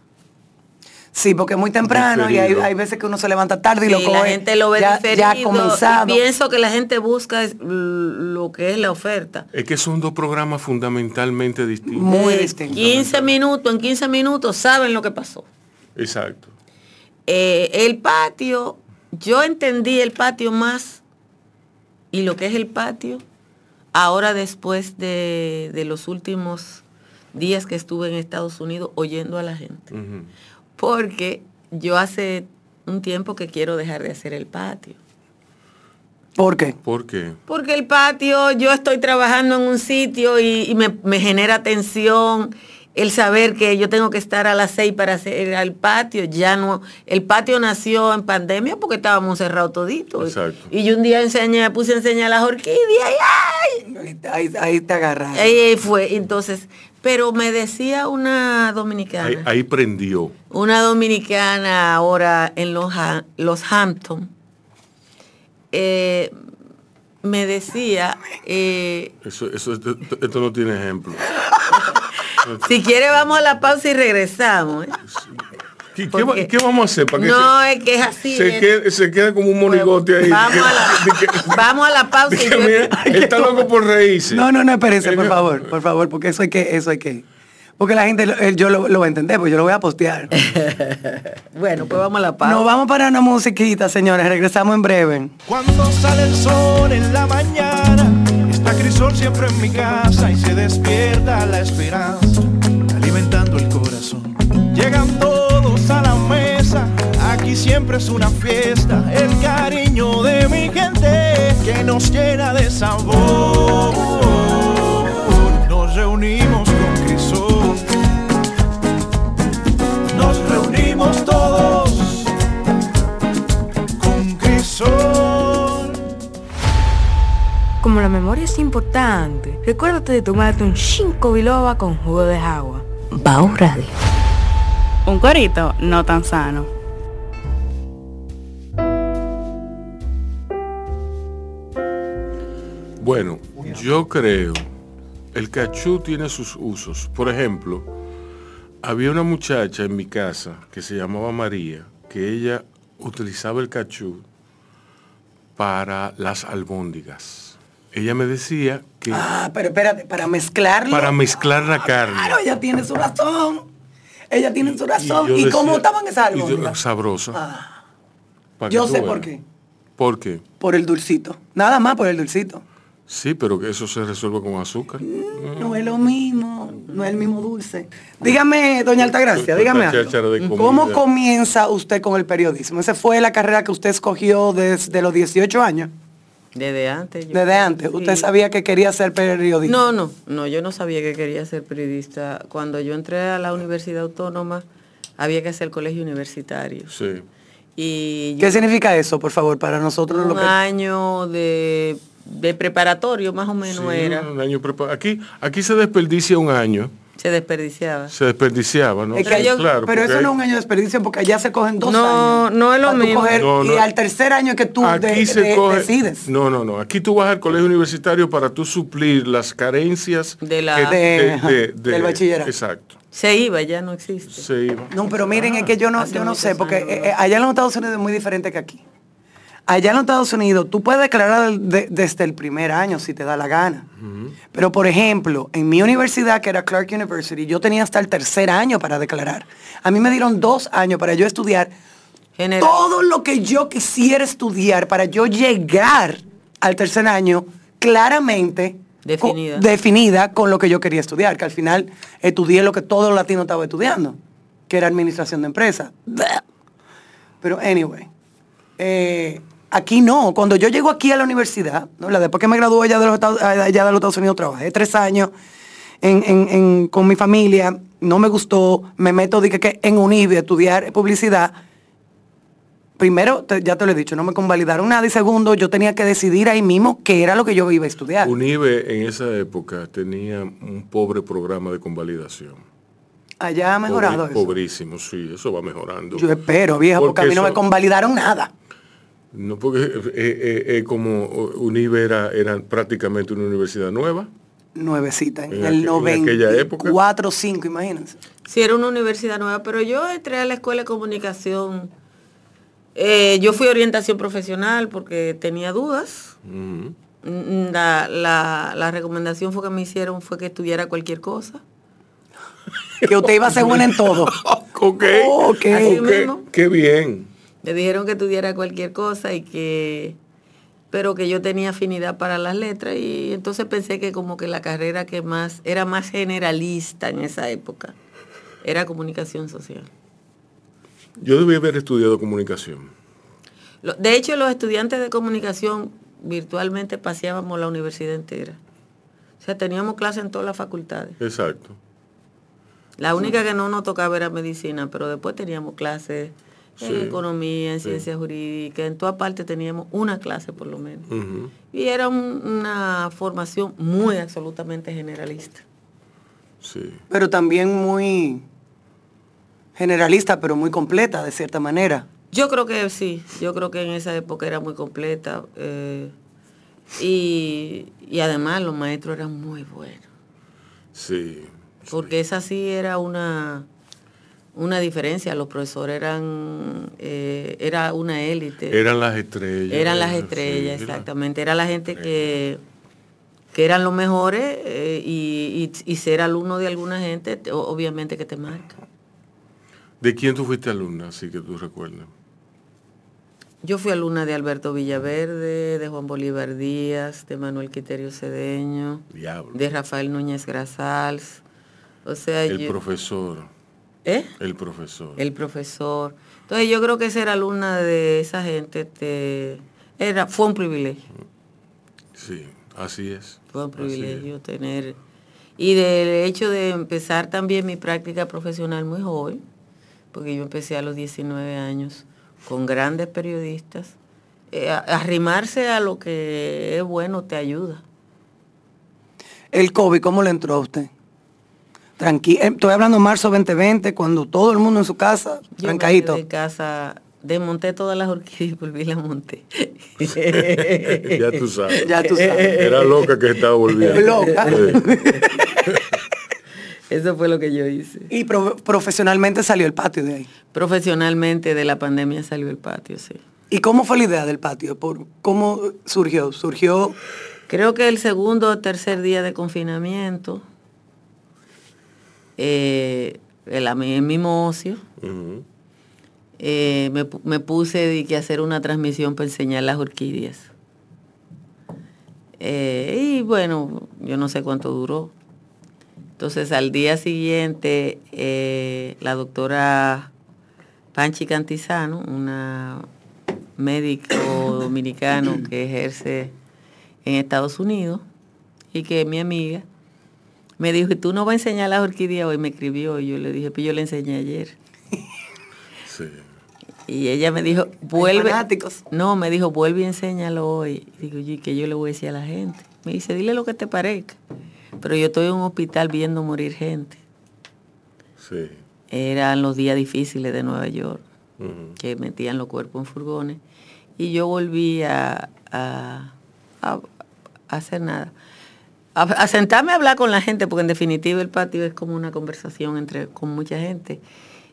Sí, porque es muy temprano y hay, veces que uno se levanta tarde y lo Sí, coge. la gente lo ve ya, diferido. ya ha comenzado. Y pienso que la gente busca lo que es la oferta. Es que son dos programas fundamentalmente distintos. Muy Eh, distinto. 15 minutos, en 15 minutos saben lo que pasó. Exacto. Eh, el patio, yo entendí el patio más y lo que es el patio, ahora después de, de los últimos días que estuve en Estados Unidos oyendo a la gente. Porque yo hace un tiempo que quiero dejar de hacer el patio. ¿Por qué? ¿Por qué? Porque el patio, yo estoy trabajando en un sitio y, y me, me genera tensión el saber que yo tengo que estar a las seis para hacer el patio. Ya no, el patio nació en pandemia porque estábamos cerrados toditos. Exacto. Y yo un día enseñé, puse a enseñar las orquídeas y ¡ay! Ahí, ahí te agarras. Ahí fue. Entonces, pero me decía una dominicana. Ahí, ahí prendió. una dominicana ahora en los, los Hampton, eh, me decía, eh, Eso, eso, esto, esto no tiene ejemplo. [laughs] si quiere vamos a la pausa y regresamos. ¿eh? ¿Qué, qué Porque- va- qué vamos a hacer para que No, se, es que es así. se es- quede, se quede como un monigote ahí? Vamos a la, [laughs] que- vamos a la pausa y que, yo- mira, [laughs] está loco por reírse. No, no, no, espérese, por favor, por favor, porque eso hay que, eso hay que. Porque la gente, yo lo, lo va a entender, porque yo lo voy a postear. [laughs] Bueno, pues vamos a la pausa. Nos vamos para una musiquita, señores. Regresamos en breve. Cuando sale el sol en la mañana, está Crisol siempre en mi casa y se despierta la esperanza, alimentando el corazón. Llegan siempre es una fiesta, el cariño de mi gente que nos llena de sabor. Nos reunimos con Crisol. Nos reunimos todos con Crisol. Como la memoria es importante, recuérdate de tomarte un 5 biloba con jugo de agua. Bao Radio. Un corito no tan sano. Bueno, yo creo, el cachú tiene sus usos. Por ejemplo, había una muchacha en mi casa que se llamaba María, que ella utilizaba el cachú para las albóndigas. Ella me decía que Ah, pero espérate, para mezclarlo. para mezclar la carne. Claro, ella tiene su razón. Ella tiene su razón. ¿Y, cómo estaban esas albóndigas? Sabrosa. Ah, para que yo sé veas. por qué. ¿Por qué? Por el dulcito. Nada más por el dulcito. Sí, pero que eso se resuelve con azúcar. No es lo mismo, no es el mismo dulce. Dígame, doña Altagracia, dígame algo. ¿Cómo comienza usted con el periodismo? ¿Esa fue la carrera que usted escogió desde los 18 años? Desde antes. yo Desde antes. ¿Usted sabía que quería ser periodista? No, no, no, yo no sabía que quería ser periodista. Cuando yo entré a la Universidad Autónoma, había que hacer colegio universitario. Sí. Y yo- ¿Qué significa eso, por favor, para nosotros lo un que... año de, de preparatorio más o menos Sí, era. un año aquí, aquí se desperdicia un año, Se desperdiciaba. se desperdiciaba, ¿no? Es que claro, pero eso no es un año de desperdicio porque allá se cogen dos No, años. no es lo mismo. coger- No, no. Y al tercer año que tú de- aquí se de- coge, decides. No, no, no. Aquí tú vas al colegio universitario para tú suplir las carencias De la- que- De- del bachillerato. Exacto. Se iba, ya no existe. Se iba. No, pero miren, es que yo no, yo no sé, porque años, eh, ¿no? eh, allá en los Estados Unidos es muy diferente que aquí. Allá en los Estados Unidos tú puedes declarar de- desde el primer año si te da la gana. Pero por ejemplo, en mi universidad, que era Clark University, yo tenía hasta el tercer año para declarar. A mí me dieron dos años para yo estudiar General. todo lo que yo quisiera estudiar para yo llegar al tercer año claramente Definida. co- definida con lo que yo quería estudiar, que al final estudié lo que todo los latino estaba estudiando, que era administración de empresas. Pero anyway, eh, aquí no. Cuando yo llego aquí a la universidad, ¿no? La después que me gradué allá de los Estados, allá de los Estados Unidos, trabajé tres años en- en- en- con mi familia, no me gustó, me meto dije, que en UNIBE a estudiar publicidad. Primero, te- ya te lo he dicho, no me convalidaron nada. Y segundo, yo tenía que decidir ahí mismo qué era lo que yo iba a estudiar. UNIBE en esa época tenía un pobre programa de convalidación. Allá ha mejorado Pobre- eso. Pobrísimo, sí, eso va mejorando. Yo espero, vieja, porque, a mí no eso- me convalidaron nada. No, porque eh, eh, eh, como UNIBE era, era prácticamente una universidad nueva. Nuevecita, en, En el aqu- en aquella época. 94 5, imagínense. Sí, era una universidad nueva, pero yo entré a la escuela de comunicación. Eh, yo fui a orientación profesional porque tenía dudas. La, la- la recomendación fue que me hicieron fue que estudiara cualquier cosa. Que usted iba a ser buena en todo. [laughs] Ok. Ok. Así Ok, mismo. Qué bien. Me dijeron que estudiara cualquier cosa y que pero que yo tenía afinidad para las letras y entonces pensé que como que la carrera que más era más generalista en esa época era comunicación social. Yo debí haber estudiado comunicación. De hecho, los estudiantes de comunicación virtualmente paseábamos la universidad entera. O sea, teníamos clases en todas las facultades. Exacto. La única que no nos tocaba era medicina, pero después teníamos clases en economía, en sí. ciencias jurídicas, en toda parte teníamos una clase por lo menos. Y era un- una formación muy absolutamente generalista. Sí. Pero también muy generalista, pero muy completa, de cierta manera. Yo creo que sí, yo creo que en esa época era muy completa. eh, y, y además los maestros eran muy buenos. Sí. Porque esa sí era una, una diferencia. Los profesores eran, eh, era una élite. Eran las estrellas. Eran las estrellas, la- exactamente. Era la gente que, que eran los mejores eh, y, y- y ser alumno de alguna gente, obviamente que te marca. ¿De quién tú fuiste alumna, así que tú recuerdas? Yo fui alumna de Alberto Villaverde, de Juan Bolívar Díaz, de Manuel Quiterio Cedeño, Diablo. de Rafael Núñez Grasals. O sea, El yo- profesor. ¿Eh? El profesor. el profesor. Entonces yo creo que ser alumna de esa gente te, era, fue un privilegio. Sí, así es. Fue un privilegio tener. Y del hecho de empezar también mi práctica profesional muy joven, porque yo empecé a los 19 años con grandes periodistas. eh, arrimarse a lo que es bueno te ayuda. El COVID, ¿cómo le entró a usted? Tranqui eh, estoy hablando de marzo 2020, cuando todo el mundo en su casa, Yo trancadito. de casa, desmonté todas las orquídeas y volví y las monté. [laughs] ya tú sabes. Ya tú sabes. Era loca que estaba volviendo. Loca. Sí. [laughs] Eso fue lo que yo hice. Y pro- profesionalmente salió el patio de ahí. Profesionalmente de la pandemia salió el patio, sí. ¿Y cómo fue la idea del patio? ¿Por ¿Cómo surgió? Surgió, Creo que el segundo o tercer día de confinamiento, eh, el, el mismo ocio, eh, me, me puse de que hacer una transmisión para enseñar las orquídeas. Eh, y bueno, yo no sé cuánto duró. Entonces al día siguiente, eh, la doctora Panchi Cantizano, una médico dominicano que ejerce en Estados Unidos y que es mi amiga, me dijo, ¿y tú no vas a enseñar las orquídeas hoy? Me escribió y yo le dije, pues yo le enseñé ayer. [laughs] Sí. Y ella me dijo, vuelve. No, me dijo, vuelve y enséñalo hoy. Digo, ¿y qué yo le voy a decir a la gente? Me dice, dile lo que te parezca. Pero yo estoy en un hospital viendo morir gente. Sí. Eran los días difíciles de Nueva York, que metían los cuerpos en furgones. Y yo volví a, a, a- a hacer nada. A, a sentarme a hablar con la gente, porque en definitiva el patio es como una conversación entre con mucha gente.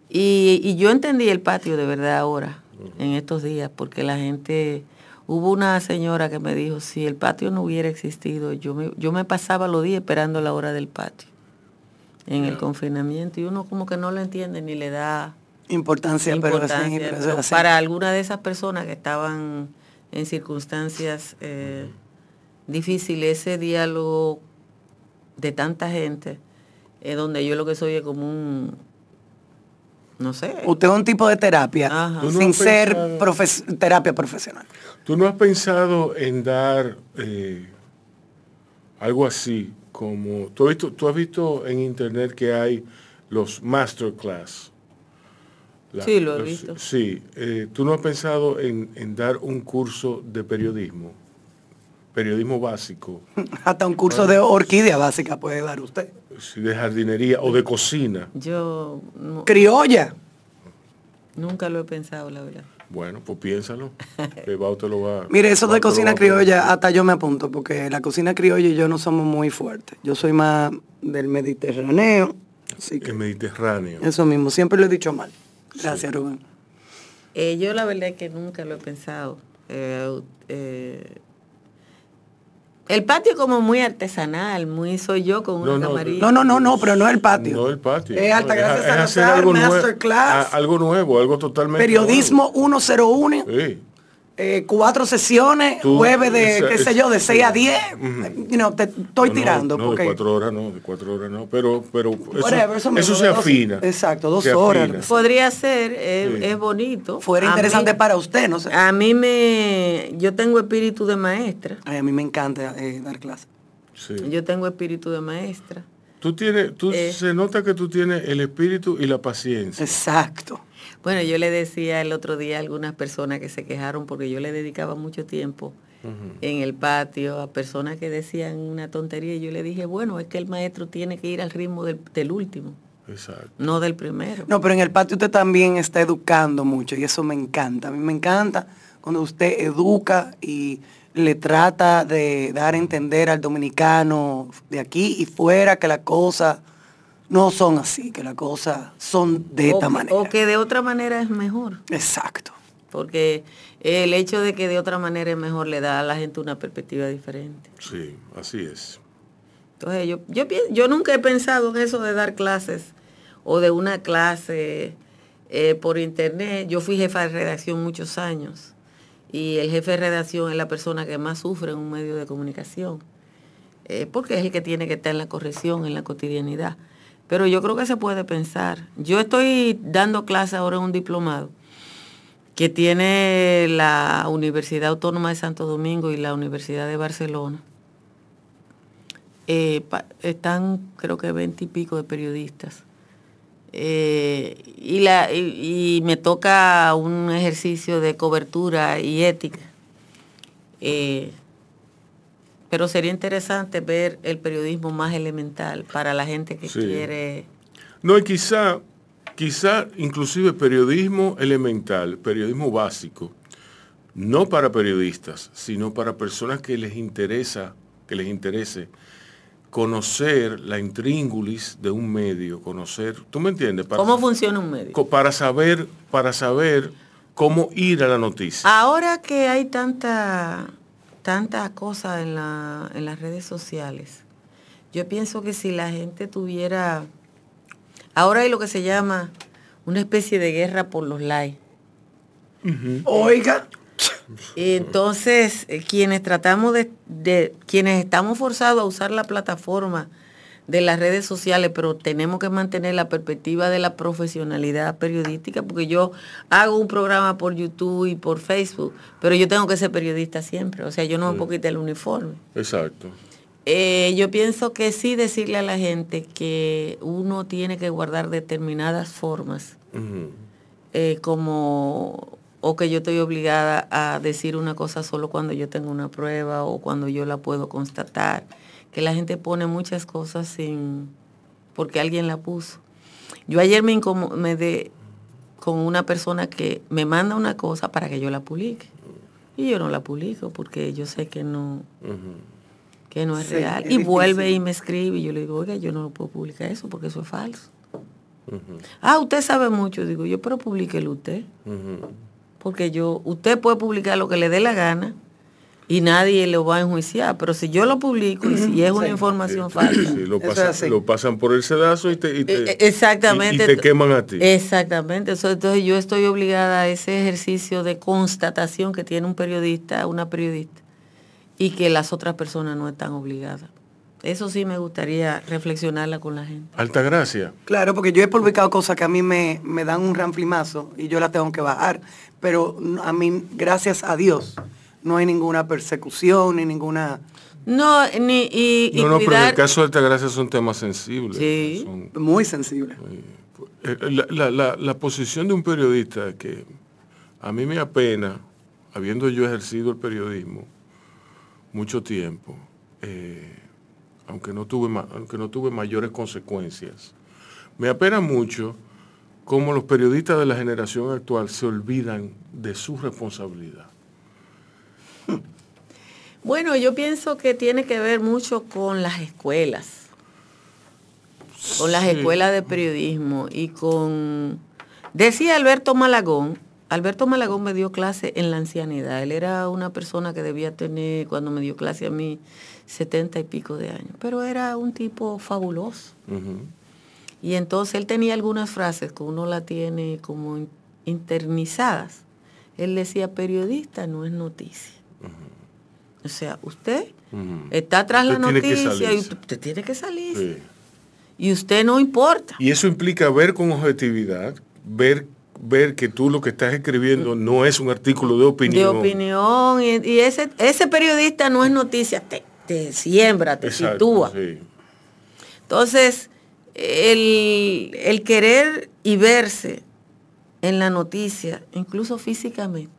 Y, y yo entendí el patio de verdad ahora, en estos días, porque la gente, hubo una señora que me dijo, si el patio no hubiera existido, yo me, yo me pasaba los días esperando la hora del patio, en el confinamiento, y uno como que no lo entiende ni le da importancia, pero pero para alguna de esas personas que estaban en circunstancias eh, difíciles, ese diálogo de tanta gente, es donde yo lo que soy es como un, no sé, Usted es un tipo de terapia, Ajá. ¿Tú no sin ser pensado- profes- terapia profesional. ¿Tú no has pensado en dar eh, algo así como... ¿tú has, visto, tú has visto en internet que hay los masterclass? La- Sí, lo he los- visto. Sí. eh, ¿Tú no has pensado en, en dar un curso de periodismo? Periodismo básico, [laughs] Hasta un curso de orquídea básica puede dar usted. sí, de jardinería o de cocina. yo no- Criolla. nunca lo he pensado, la verdad. Bueno, pues piénsalo. Que te lo va [laughs] Mire, eso de cocina criolla, hasta yo me apunto, porque la cocina criolla y yo no somos muy fuertes. Yo soy más del Mediterráneo, así que El Mediterráneo. eso mismo, siempre lo he dicho mal. Gracias, Rubén. Eh, yo la verdad es que nunca lo he pensado. Eh, eh, el patio como muy artesanal, muy soy yo con una No, no, camarilla. No, no, no, no, pero no el patio. No el patio. Es alta No, gracia masterclass. a- algo nuevo, algo totalmente Periodismo 101, nuevo. Sí. Eh, cuatro sesiones, Tú- jueves de, esa- qué sé yo, de 6 a sí. 10. Ujú. You know, te estoy No, tirando. No, porque, de cuatro horas no, de cuatro horas no, pero, pero eso, Whatever, eso eso, mismo, se dos- afina. exacto, dos se horas. afina. Podría ser, es, Sí. es bonito. fuera A interesante mí- para usted, no sé. A mí me, yo tengo espíritu de maestra. Ay, a mí me encanta eh, dar clases. Sí. Yo tengo espíritu de maestra. Tú tienes, tú Eh. se nota que tú tienes el espíritu y la paciencia. Exacto. Bueno, yo le decía el otro día a algunas personas que se quejaron porque yo le dedicaba mucho tiempo en el patio a personas que decían una tontería y yo le dije, bueno, es que el maestro tiene que ir al ritmo del, del último, Exacto. no del primero. No, pero en el patio usted también está educando mucho y eso me encanta. A mí me encanta cuando usted educa y le trata de dar a entender al dominicano de aquí y fuera que las cosas no son así, que las cosas son de o, esta manera. o que de otra manera es mejor, Exacto. porque el hecho de que de otra manera es mejor le da a la gente una perspectiva diferente. Sí, así es. Entonces yo, yo nunca he pensado en eso de dar clases o de una clase eh, por internet. Yo fui jefa de redacción muchos años y el jefe de redacción es la persona que más sufre en un medio de comunicación, eh, porque es el que tiene que estar en la corrección, en la cotidianidad. Pero yo creo que se puede pensar. Yo estoy dando clases ahora en un diplomado que tiene la Universidad Autónoma de Santo Domingo y la Universidad de Barcelona. Eh, están creo que veinte y pico de periodistas. Eh, y, la, y me toca un ejercicio de cobertura y ética. Eh, pero sería interesante ver el periodismo más elemental para la gente que Sí. quiere... No, y quizá, quizá inclusive periodismo elemental, periodismo básico, no para periodistas, sino para personas que les interesa, que les interese conocer la intríngulis de un medio, conocer, ¿tú me entiendes? Para, ¿Cómo funciona un medio? para saber, para saber cómo ir a la noticia. Ahora que hay tanta, tanta cosa en, la, en las redes sociales, yo pienso que si la gente tuviera... Ahora hay lo que se llama una especie de guerra por los likes. Oiga, Y entonces, eh, quienes tratamos de, de- quienes estamos forzados a usar la plataforma de las redes sociales, pero tenemos que mantener la perspectiva de la profesionalidad periodística, porque yo hago un programa por YouTube y por Facebook, pero yo tengo que ser periodista siempre, o sea, yo no me puedo quitar el uniforme. Exacto. Eh, yo pienso que sí decirle a la gente que uno tiene que guardar determinadas formas eh, como o que yo estoy obligada a decir una cosa solo cuando yo tengo una prueba o cuando yo la puedo constatar, que la gente pone muchas cosas sin porque alguien la puso. Yo ayer me incomodé con una persona que me manda una cosa para que yo la publique. Y yo no la publico porque yo sé que no, que no es Sí, real. es y vuelve y me escribe y yo le digo, oiga, yo no lo puedo publicar eso porque eso es falso. Ah, usted sabe mucho. Digo, yo, pero publíquelo usted. Porque yo, usted puede publicar lo que le dé la gana y nadie lo va a enjuiciar. Pero si yo lo publico y si es una Sí. información falsa. sí, lo, pasan, así. lo pasan por el sedazo y te, y te- Eh, eh, Exactamente. y- y te queman a ti. Exactamente. Eso, entonces yo estoy obligada a ese ejercicio de constatación que tiene un periodista, una periodista, y que las otras personas no están obligadas. Eso sí me gustaría reflexionarla con la gente. Altagracia. claro, porque yo he publicado cosas que a mí me, me dan un ranflimazo y yo las tengo que bajar, pero a mí, gracias a Dios, no hay ninguna persecución ni ninguna... No, ni, y, y No, no, pero en el caso de Altagracia son temas sensibles. Sí. Son- Muy sensible. eh, la, la- la- la posición de un periodista que a mí me apena, habiendo yo ejercido el periodismo mucho tiempo, eh, aunque, no tuve, ma- aunque no tuve mayores consecuencias, me apena mucho cómo los periodistas de la generación actual se olvidan de su responsabilidad. [laughs] Bueno, yo pienso que tiene que ver mucho con las escuelas, con las Sí. escuelas de periodismo y con... Decía Alberto Malagón, Alberto Malagón me dio clase en la ancianidad, él era una persona que debía tener, cuando me dio clase a mí, setenta y pico de años, pero era un tipo fabuloso. Y entonces él tenía algunas frases que uno la tiene como in- internizadas. Él decía, periodista no es noticia. O sea, usted está tras la Usted noticia y usted, usted tiene que salir. Sí. Y usted no importa. Y eso implica ver con objetividad, ver, ver que tú lo que estás escribiendo no es un artículo de opinión. De opinión. Y, y ese, ese periodista no es noticia, te, te siembra, te Exacto, sitúa. sí. Entonces, el, el querer y verse en la noticia, incluso físicamente,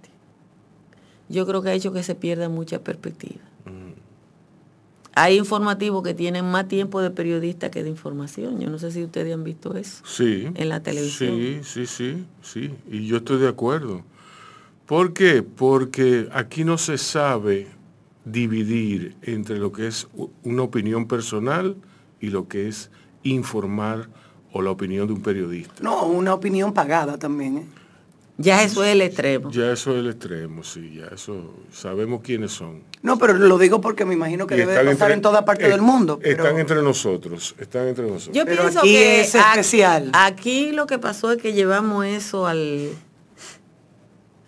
yo creo que ha hecho que se pierda mucha perspectiva. Hay informativos que tienen más tiempo de periodista que de información. Yo no sé si ustedes han visto eso. Sí. En la televisión. Sí, sí, sí, sí. Y yo estoy de acuerdo. ¿Por qué? Porque aquí no se sabe dividir entre lo que es una opinión personal y lo que es informar o la opinión de un periodista. No, una opinión pagada también. ¿eh? Ya eso es el extremo. Ya eso es el extremo, sí, ya eso sabemos quiénes son. No, pero lo digo porque me imagino que Y debe pasar entre- en toda parte eh, del mundo. pero- Están entre nosotros, están entre nosotros. Yo Pero pienso aquí que es especial. aquí lo que pasó es que llevamos eso al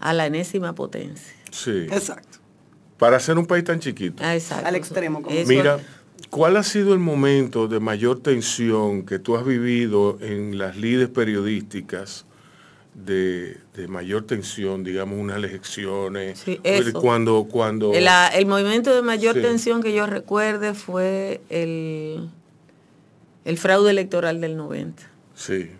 a la enésima potencia. sí. Exacto. Para ser un país tan chiquito. Ah, exacto. Al extremo, como- Eso- Mira, ¿cuál ha sido el momento de mayor tensión que tú has vivido en las lides periodísticas de, de mayor tensión, digamos, unas elecciones. Sí, eso. Cuando, cuando... El, ah, el movimiento de mayor Sí. tensión que yo recuerde fue el, el fraude electoral del 90, Sí.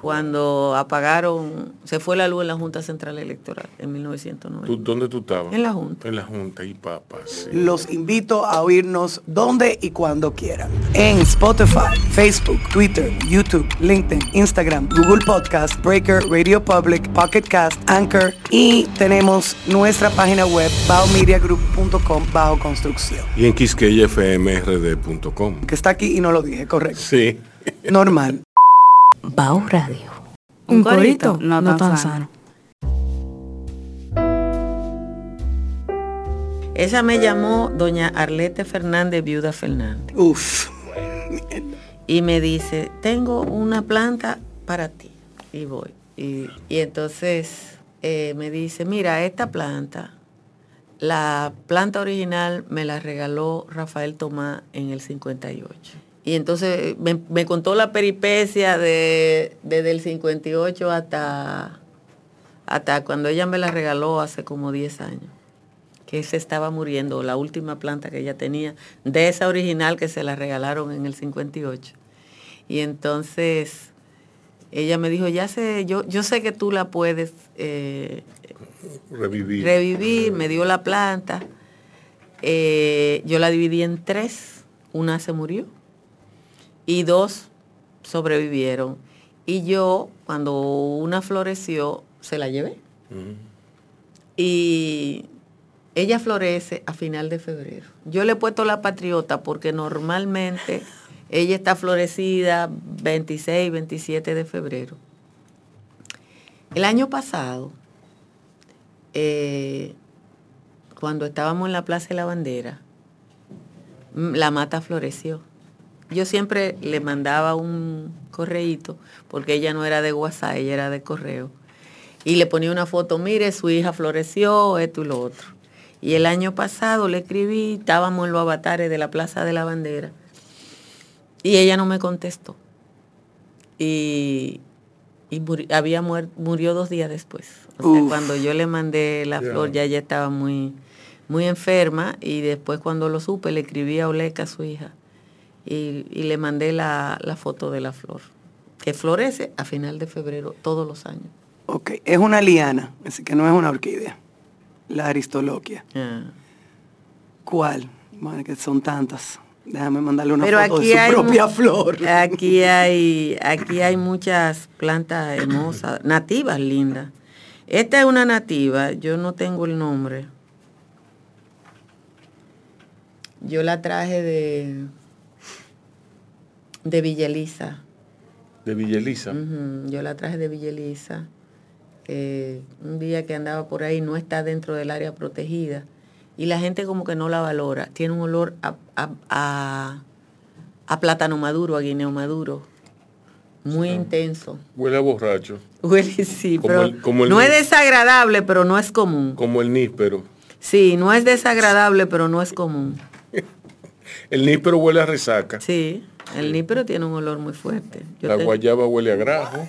Cuando apagaron, se fue la luz en la Junta Central Electoral en 1990. ¿Tú, ¿Dónde tú estabas? En la Junta. En la Junta, y papas. sí. Los invito a oírnos donde y cuando quieran. En Spotify, Facebook, Twitter, YouTube, LinkedIn, Instagram, Google Podcast, Breaker, Radio Public, Pocket Cast, Anchor y tenemos nuestra página web baomediagroup.com bajo construcción. Y en quisqueyafmrd.com. Que está aquí y no lo dije, correcto. Sí. Normal. Bao Radio. Un corito no no, tan tan sano. sano. Esa me llamó doña Arlete Fernández, viuda Fernández, Uf. y me dice, tengo una planta para ti. Y voy. Y, y entonces eh, me dice, mira, esta planta, la planta original me la regaló Rafael Tomás en el 58. Y entonces me, me contó la peripecia de, desde el 58 hasta, hasta cuando ella me la regaló hace como 10 años que se estaba muriendo, la última planta que ella tenía, de esa original que se la regalaron en el 58. Y entonces ella me dijo, ya sé, yo, yo sé que tú la puedes eh, Revivir. revivir, me dio la planta. Eh, yo la dividí en tres, una se murió y dos sobrevivieron. Y yo, cuando una floreció, se la llevé. Ujú. Y ella florece a final de febrero. Yo le he puesto la patriota porque normalmente [laughs] ella está florecida 26, 27 de febrero. El año pasado, eh, cuando estábamos en la Plaza de la Bandera, mm, la mata floreció. Yo siempre le mandaba un correíto, porque ella no era de WhatsApp, ella era de correo. Y le ponía una foto, mire, su hija floreció, esto y lo otro. Y el año pasado le escribí, estábamos en los avatares de la Plaza de la Bandera. Y ella no me contestó. Y, y muri- había muer- murió dos días después. O sea, cuando yo le mandé la flor, ya ella estaba muy, muy enferma. Y después cuando lo supe, le escribí a Oleca, su hija. Y, y le mandé la, la foto de la flor. Que florece a final de febrero todos los años. Ok, es una liana, así que no es una orquídea. La aristoloquia. Ah. ¿Cuál? Bueno, que son tantas. Déjame mandarle una Pero foto aquí de su hay propia flor. Aquí hay, aquí hay muchas plantas hermosas, nativas lindas. Esta es una nativa, yo no tengo el nombre. Yo la traje de de Villa Elisa. De Villeliza. Ujú, Yo la traje de Villa Elisa. eh, un día que andaba por ahí no está dentro del área protegida y la gente como que no la valora. Tiene un olor a, a- a- a plátano maduro, a guineo maduro, muy intenso. Huele a borracho. Huele, sí, Como pero el- como el no es desagradable, pero no es común. Como el níspero. Sí, no es desagradable, pero no es común. El níspero huele a resaca. Sí, el nípero tiene un olor muy fuerte. Yo La te- guayaba huele a grajo.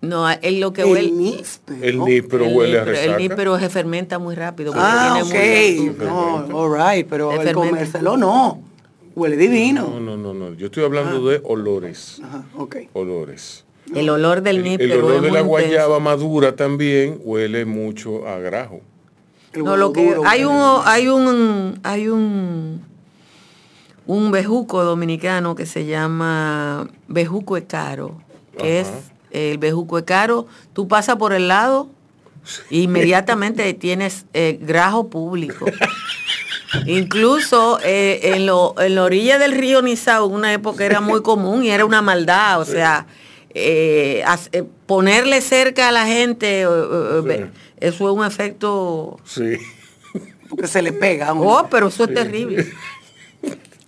no, es lo que El huele. níspero. El níspero el huele a níspero- resaca. El níspero se fermenta muy rápido. Ah, tiene ok. No, all right, pero el fermento. comérselo no. Huele divino. No, no, no, no. Yo estoy hablando de olores. Ajá, ok. Olores. El olor del El, el níspero olor de la intenso. guayaba madura también huele mucho a grajo. El No, lo que hay un hay un hay un un bejuco dominicano que se llama bejuco de caro, que es Ajá. el bejuco de caro, tú pasas por el lado e inmediatamente tienes eh, grajo público. [laughs] Incluso eh, en, lo- en la orilla del río Nizao, en una época era muy común y era una maldad, o sea, eh, eh, ponerle cerca a la gente, eso es un efecto Sí. Porque se le pega. a uno. Oh, pero eso es terrible.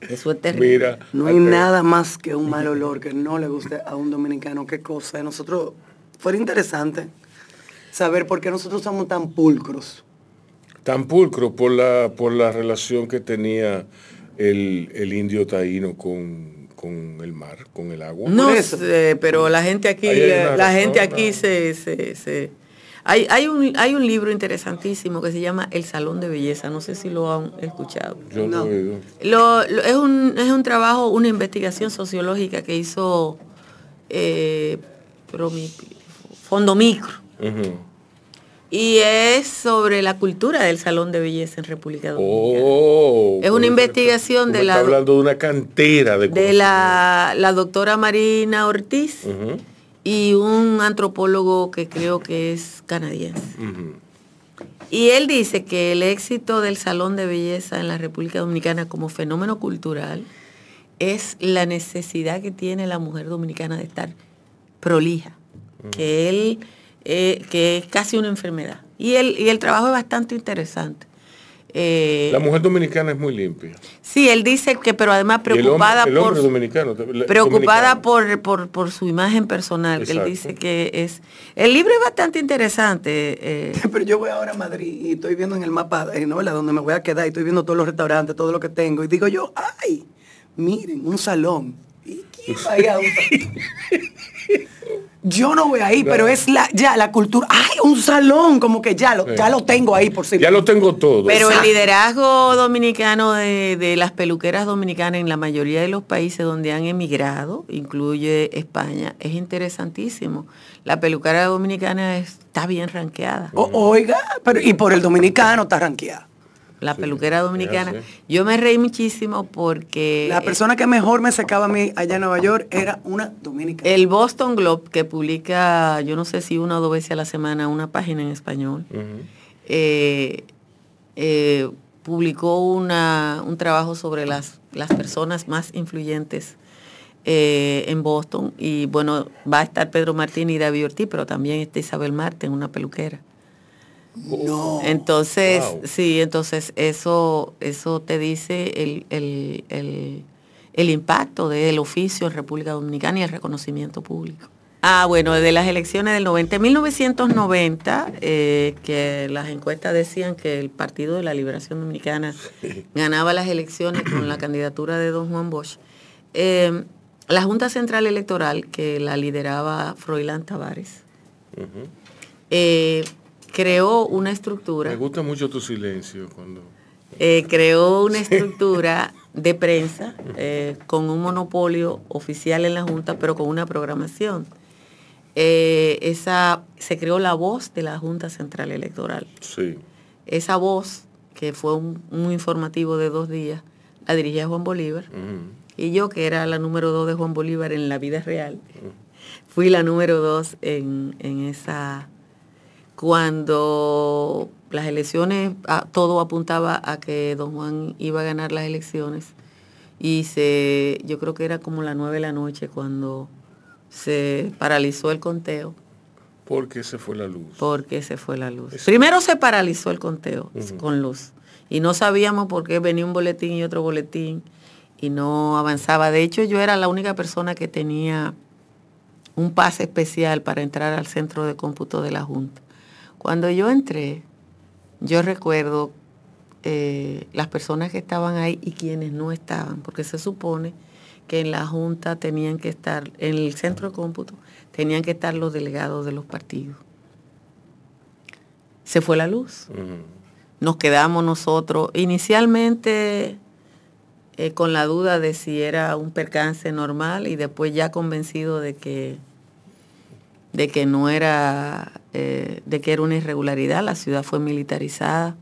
Eso es terrible. Mira. No hay nada más que un mal olor que no le guste a un dominicano. Qué cosa. Nosotros, fuera interesante saber por qué nosotros somos tan pulcros. Tan pulcro por la, por la relación que tenía el, el indio taíno con, con el mar, con el agua. No sé, pero la gente aquí, una la gente aquí ¿no? se, se, se- Hay, hay, un, hay un libro interesantísimo que se llama El Salón de Belleza, no sé si lo han escuchado. Yo No. oído. Lo- lo- es, un, es un trabajo, una investigación sociológica que hizo eh, Promi- Fondo Micro. Y es sobre la cultura del salón de belleza en República Dominicana. Oh, Es una pero investigación de la- hablando de una cantera de de la, la doctora Marina Ortiz y un antropólogo que creo que es canadiense. Y él dice que el éxito del salón de belleza en la República Dominicana como fenómeno cultural es la necesidad que tiene la mujer dominicana de estar prolija, que él eh, que es casi una enfermedad. Y el, y el trabajo es bastante interesante. Eh, La mujer dominicana es muy limpia. sí, él dice que, pero además Y el hombre- preocupada el por hombre dominicano. la- preocupada dominicano. por, por, por su imagen personal, que él dice que es... El libro es bastante interesante. eh, [laughs] Pero yo voy ahora a Madrid y estoy viendo en el mapa, eh, ¿no? ¿verdad? Donde me voy a quedar y estoy viendo todos los restaurantes, todo lo que tengo. Y digo yo, ay, miren, un salón. ¿Y quién va a [laughs] Yo no voy ahí, pero es la, ya la cultura. Ay, un salón, como que ya lo, Sí. ya lo tengo ahí por si. Ya lo tengo todo. Pero el liderazgo dominicano de, de las peluqueras dominicanas en la mayoría de los países donde han emigrado, incluye España, es interesantísimo. La peluquera dominicana está bien ranqueada. O- oiga, pero y por el dominicano está ranqueada. La peluquera dominicana. Yo me reí muchísimo porque La persona que mejor me secaba a mí allá en Nueva York era una dominicana. el Boston Globe, que publica, yo no sé si una o dos veces a la semana, una página en español, eh, eh, publicó una- un trabajo sobre las, las personas más influyentes eh, en Boston. Y bueno, va a estar Pedro Martín y David Ortiz, pero también está Isabel Marten, una peluquera. No. Entonces, Wow. sí, entonces eso, eso te dice el, el- el- el impacto del oficio en República Dominicana y el reconocimiento público. Ah, bueno, de las elecciones del 90, en 1990, eh, que las encuestas decían que el Partido de la Liberación Dominicana ganaba las elecciones con la candidatura de don Juan Bosch. eh, la Junta Central Electoral, que la lideraba Froilán Tavares, eh, creó una Me estructura, gusta mucho tu silencio cuando. eh, creó una estructura de prensa eh, con un monopolio oficial en la Junta, pero con una programación. Eh, esa, se creó la voz de la Junta Central Electoral. Sí. Esa voz, que fue un, un informativo de dos días, la dirigía Juan Bolívar. Y yo, que era la número dos de Juan Bolívar en la vida real, fui la número dos en, en esa... Cuando las elecciones, ah, todo apuntaba a que don Juan iba a ganar las elecciones. Y se, yo creo que era como las nueve de la noche cuando se paralizó el conteo Porque se fue la luz. porque se fue la luz. Primero se paralizó el conteo con luz y no sabíamos por qué venía un boletín y otro boletín y no avanzaba. De hecho, yo era la única persona que tenía un pase especial para entrar al centro de cómputo de la Junta. Cuando yo entré, yo recuerdo eh, las personas que estaban ahí y quienes no estaban, porque se supone que en la Junta tenían que estar, en el centro de cómputo, tenían que estar los delegados de los partidos. Se fue la luz. Nos quedamos nosotros inicialmente eh, con la duda de si era un percance normal y después ya convencido de que de que no era eh, de que era una irregularidad la ciudad fue militarizada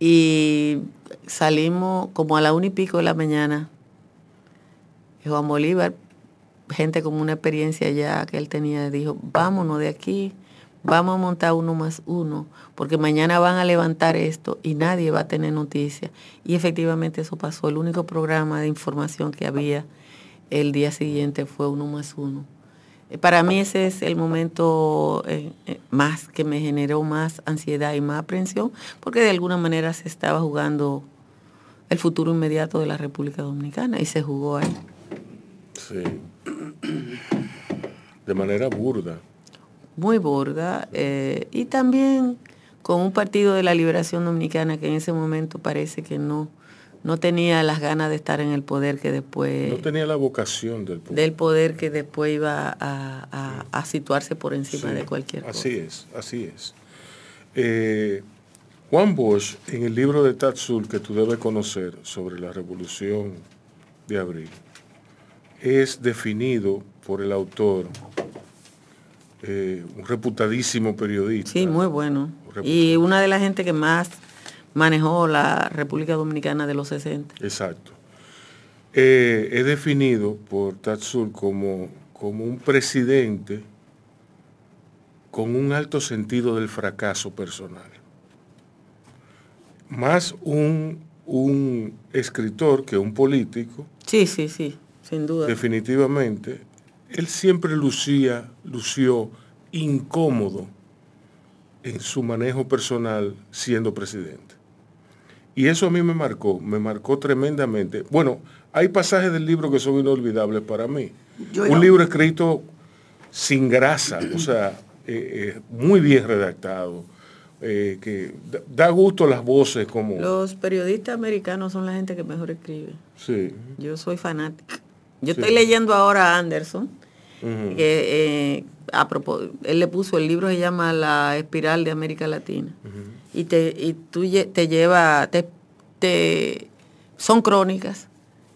y salimos como a la una y pico de la mañana Juan Bolívar gente con una experiencia ya que él tenía dijo vámonos de aquí vamos a montar uno más uno, porque mañana van a levantar esto y nadie va a tener noticia. Y efectivamente eso pasó. El único programa de información que había el día siguiente fue uno más uno. Eh, Para mí ese es el momento eh, eh, más que me generó más ansiedad y más aprensión, porque de alguna manera se estaba jugando el futuro inmediato de la República Dominicana y se jugó ahí. Sí. De manera burda. muy borda eh, y también con un partido de la liberación dominicana que en ese momento parece que no, no tenía las ganas de estar en el poder que después... No tenía la vocación del poder. Del poder que después iba a, a- a situarse por encima Sí, de cualquier cosa. Así es, así es. Eh, Juan Bosch, en el libro de Tatsul que tú debes conocer sobre la revolución de abril, es definido por el autor, eh, un reputadísimo periodista. Sí, muy bueno. Y una de las gente que más manejó la República Dominicana de los 60. Exacto. Eh, es definido por Tatsul como, como un presidente con un alto sentido del fracaso personal. Más un, un escritor que un político, Sí, sí, sí, sin duda. definitivamente, él siempre lucía, lució incómodo en su manejo personal siendo presidente. Y eso a mí me marcó, me marcó tremendamente. Bueno, hay pasajes del libro que son inolvidables para mí. Yo Un libro escrito sin grasa, o sea, eh, eh, muy bien redactado, eh, que da, gusto las voces como... Los periodistas americanos son la gente que mejor escribe. Sí. Yo soy fanática. Yo Sí. estoy leyendo ahora a Anderson, Ujú. que eh, a propós- él le puso, el libro se llama La Espiral de América Latina. Y te, y tú te lleva, te, te- son crónicas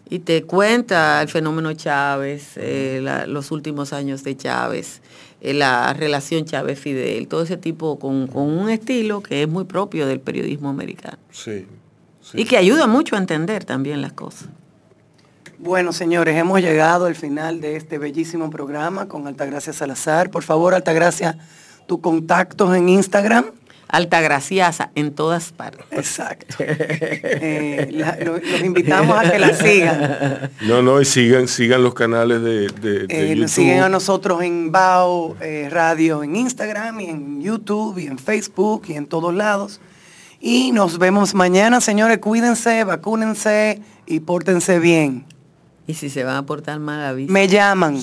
y te cuenta el fenómeno Chávez, eh, la- los últimos años de Chávez, eh, la relación Chávez-Fidel, todo ese tipo con, con un estilo que es muy propio del periodismo americano. Sí. sí. Y que ayuda mucho a entender también las cosas. Bueno, señores, hemos llegado al final de este bellísimo programa con Altagracia Salazar. Por favor, Altagracia, tus contactos en Instagram. Altagraciasa en todas partes. Exacto. [laughs] Eh, la- lo- los invitamos a que la sigan. No, no, y sigan, sigan los canales de, de, de Eh, YouTube. nos siguen a nosotros en Bao eh, Radio en Instagram y en YouTube y en Facebook y en todos lados. Y nos vemos mañana, señores. Cuídense, vacúnense y pórtense bien. Y si se van a portar mal, avisen. Me llaman.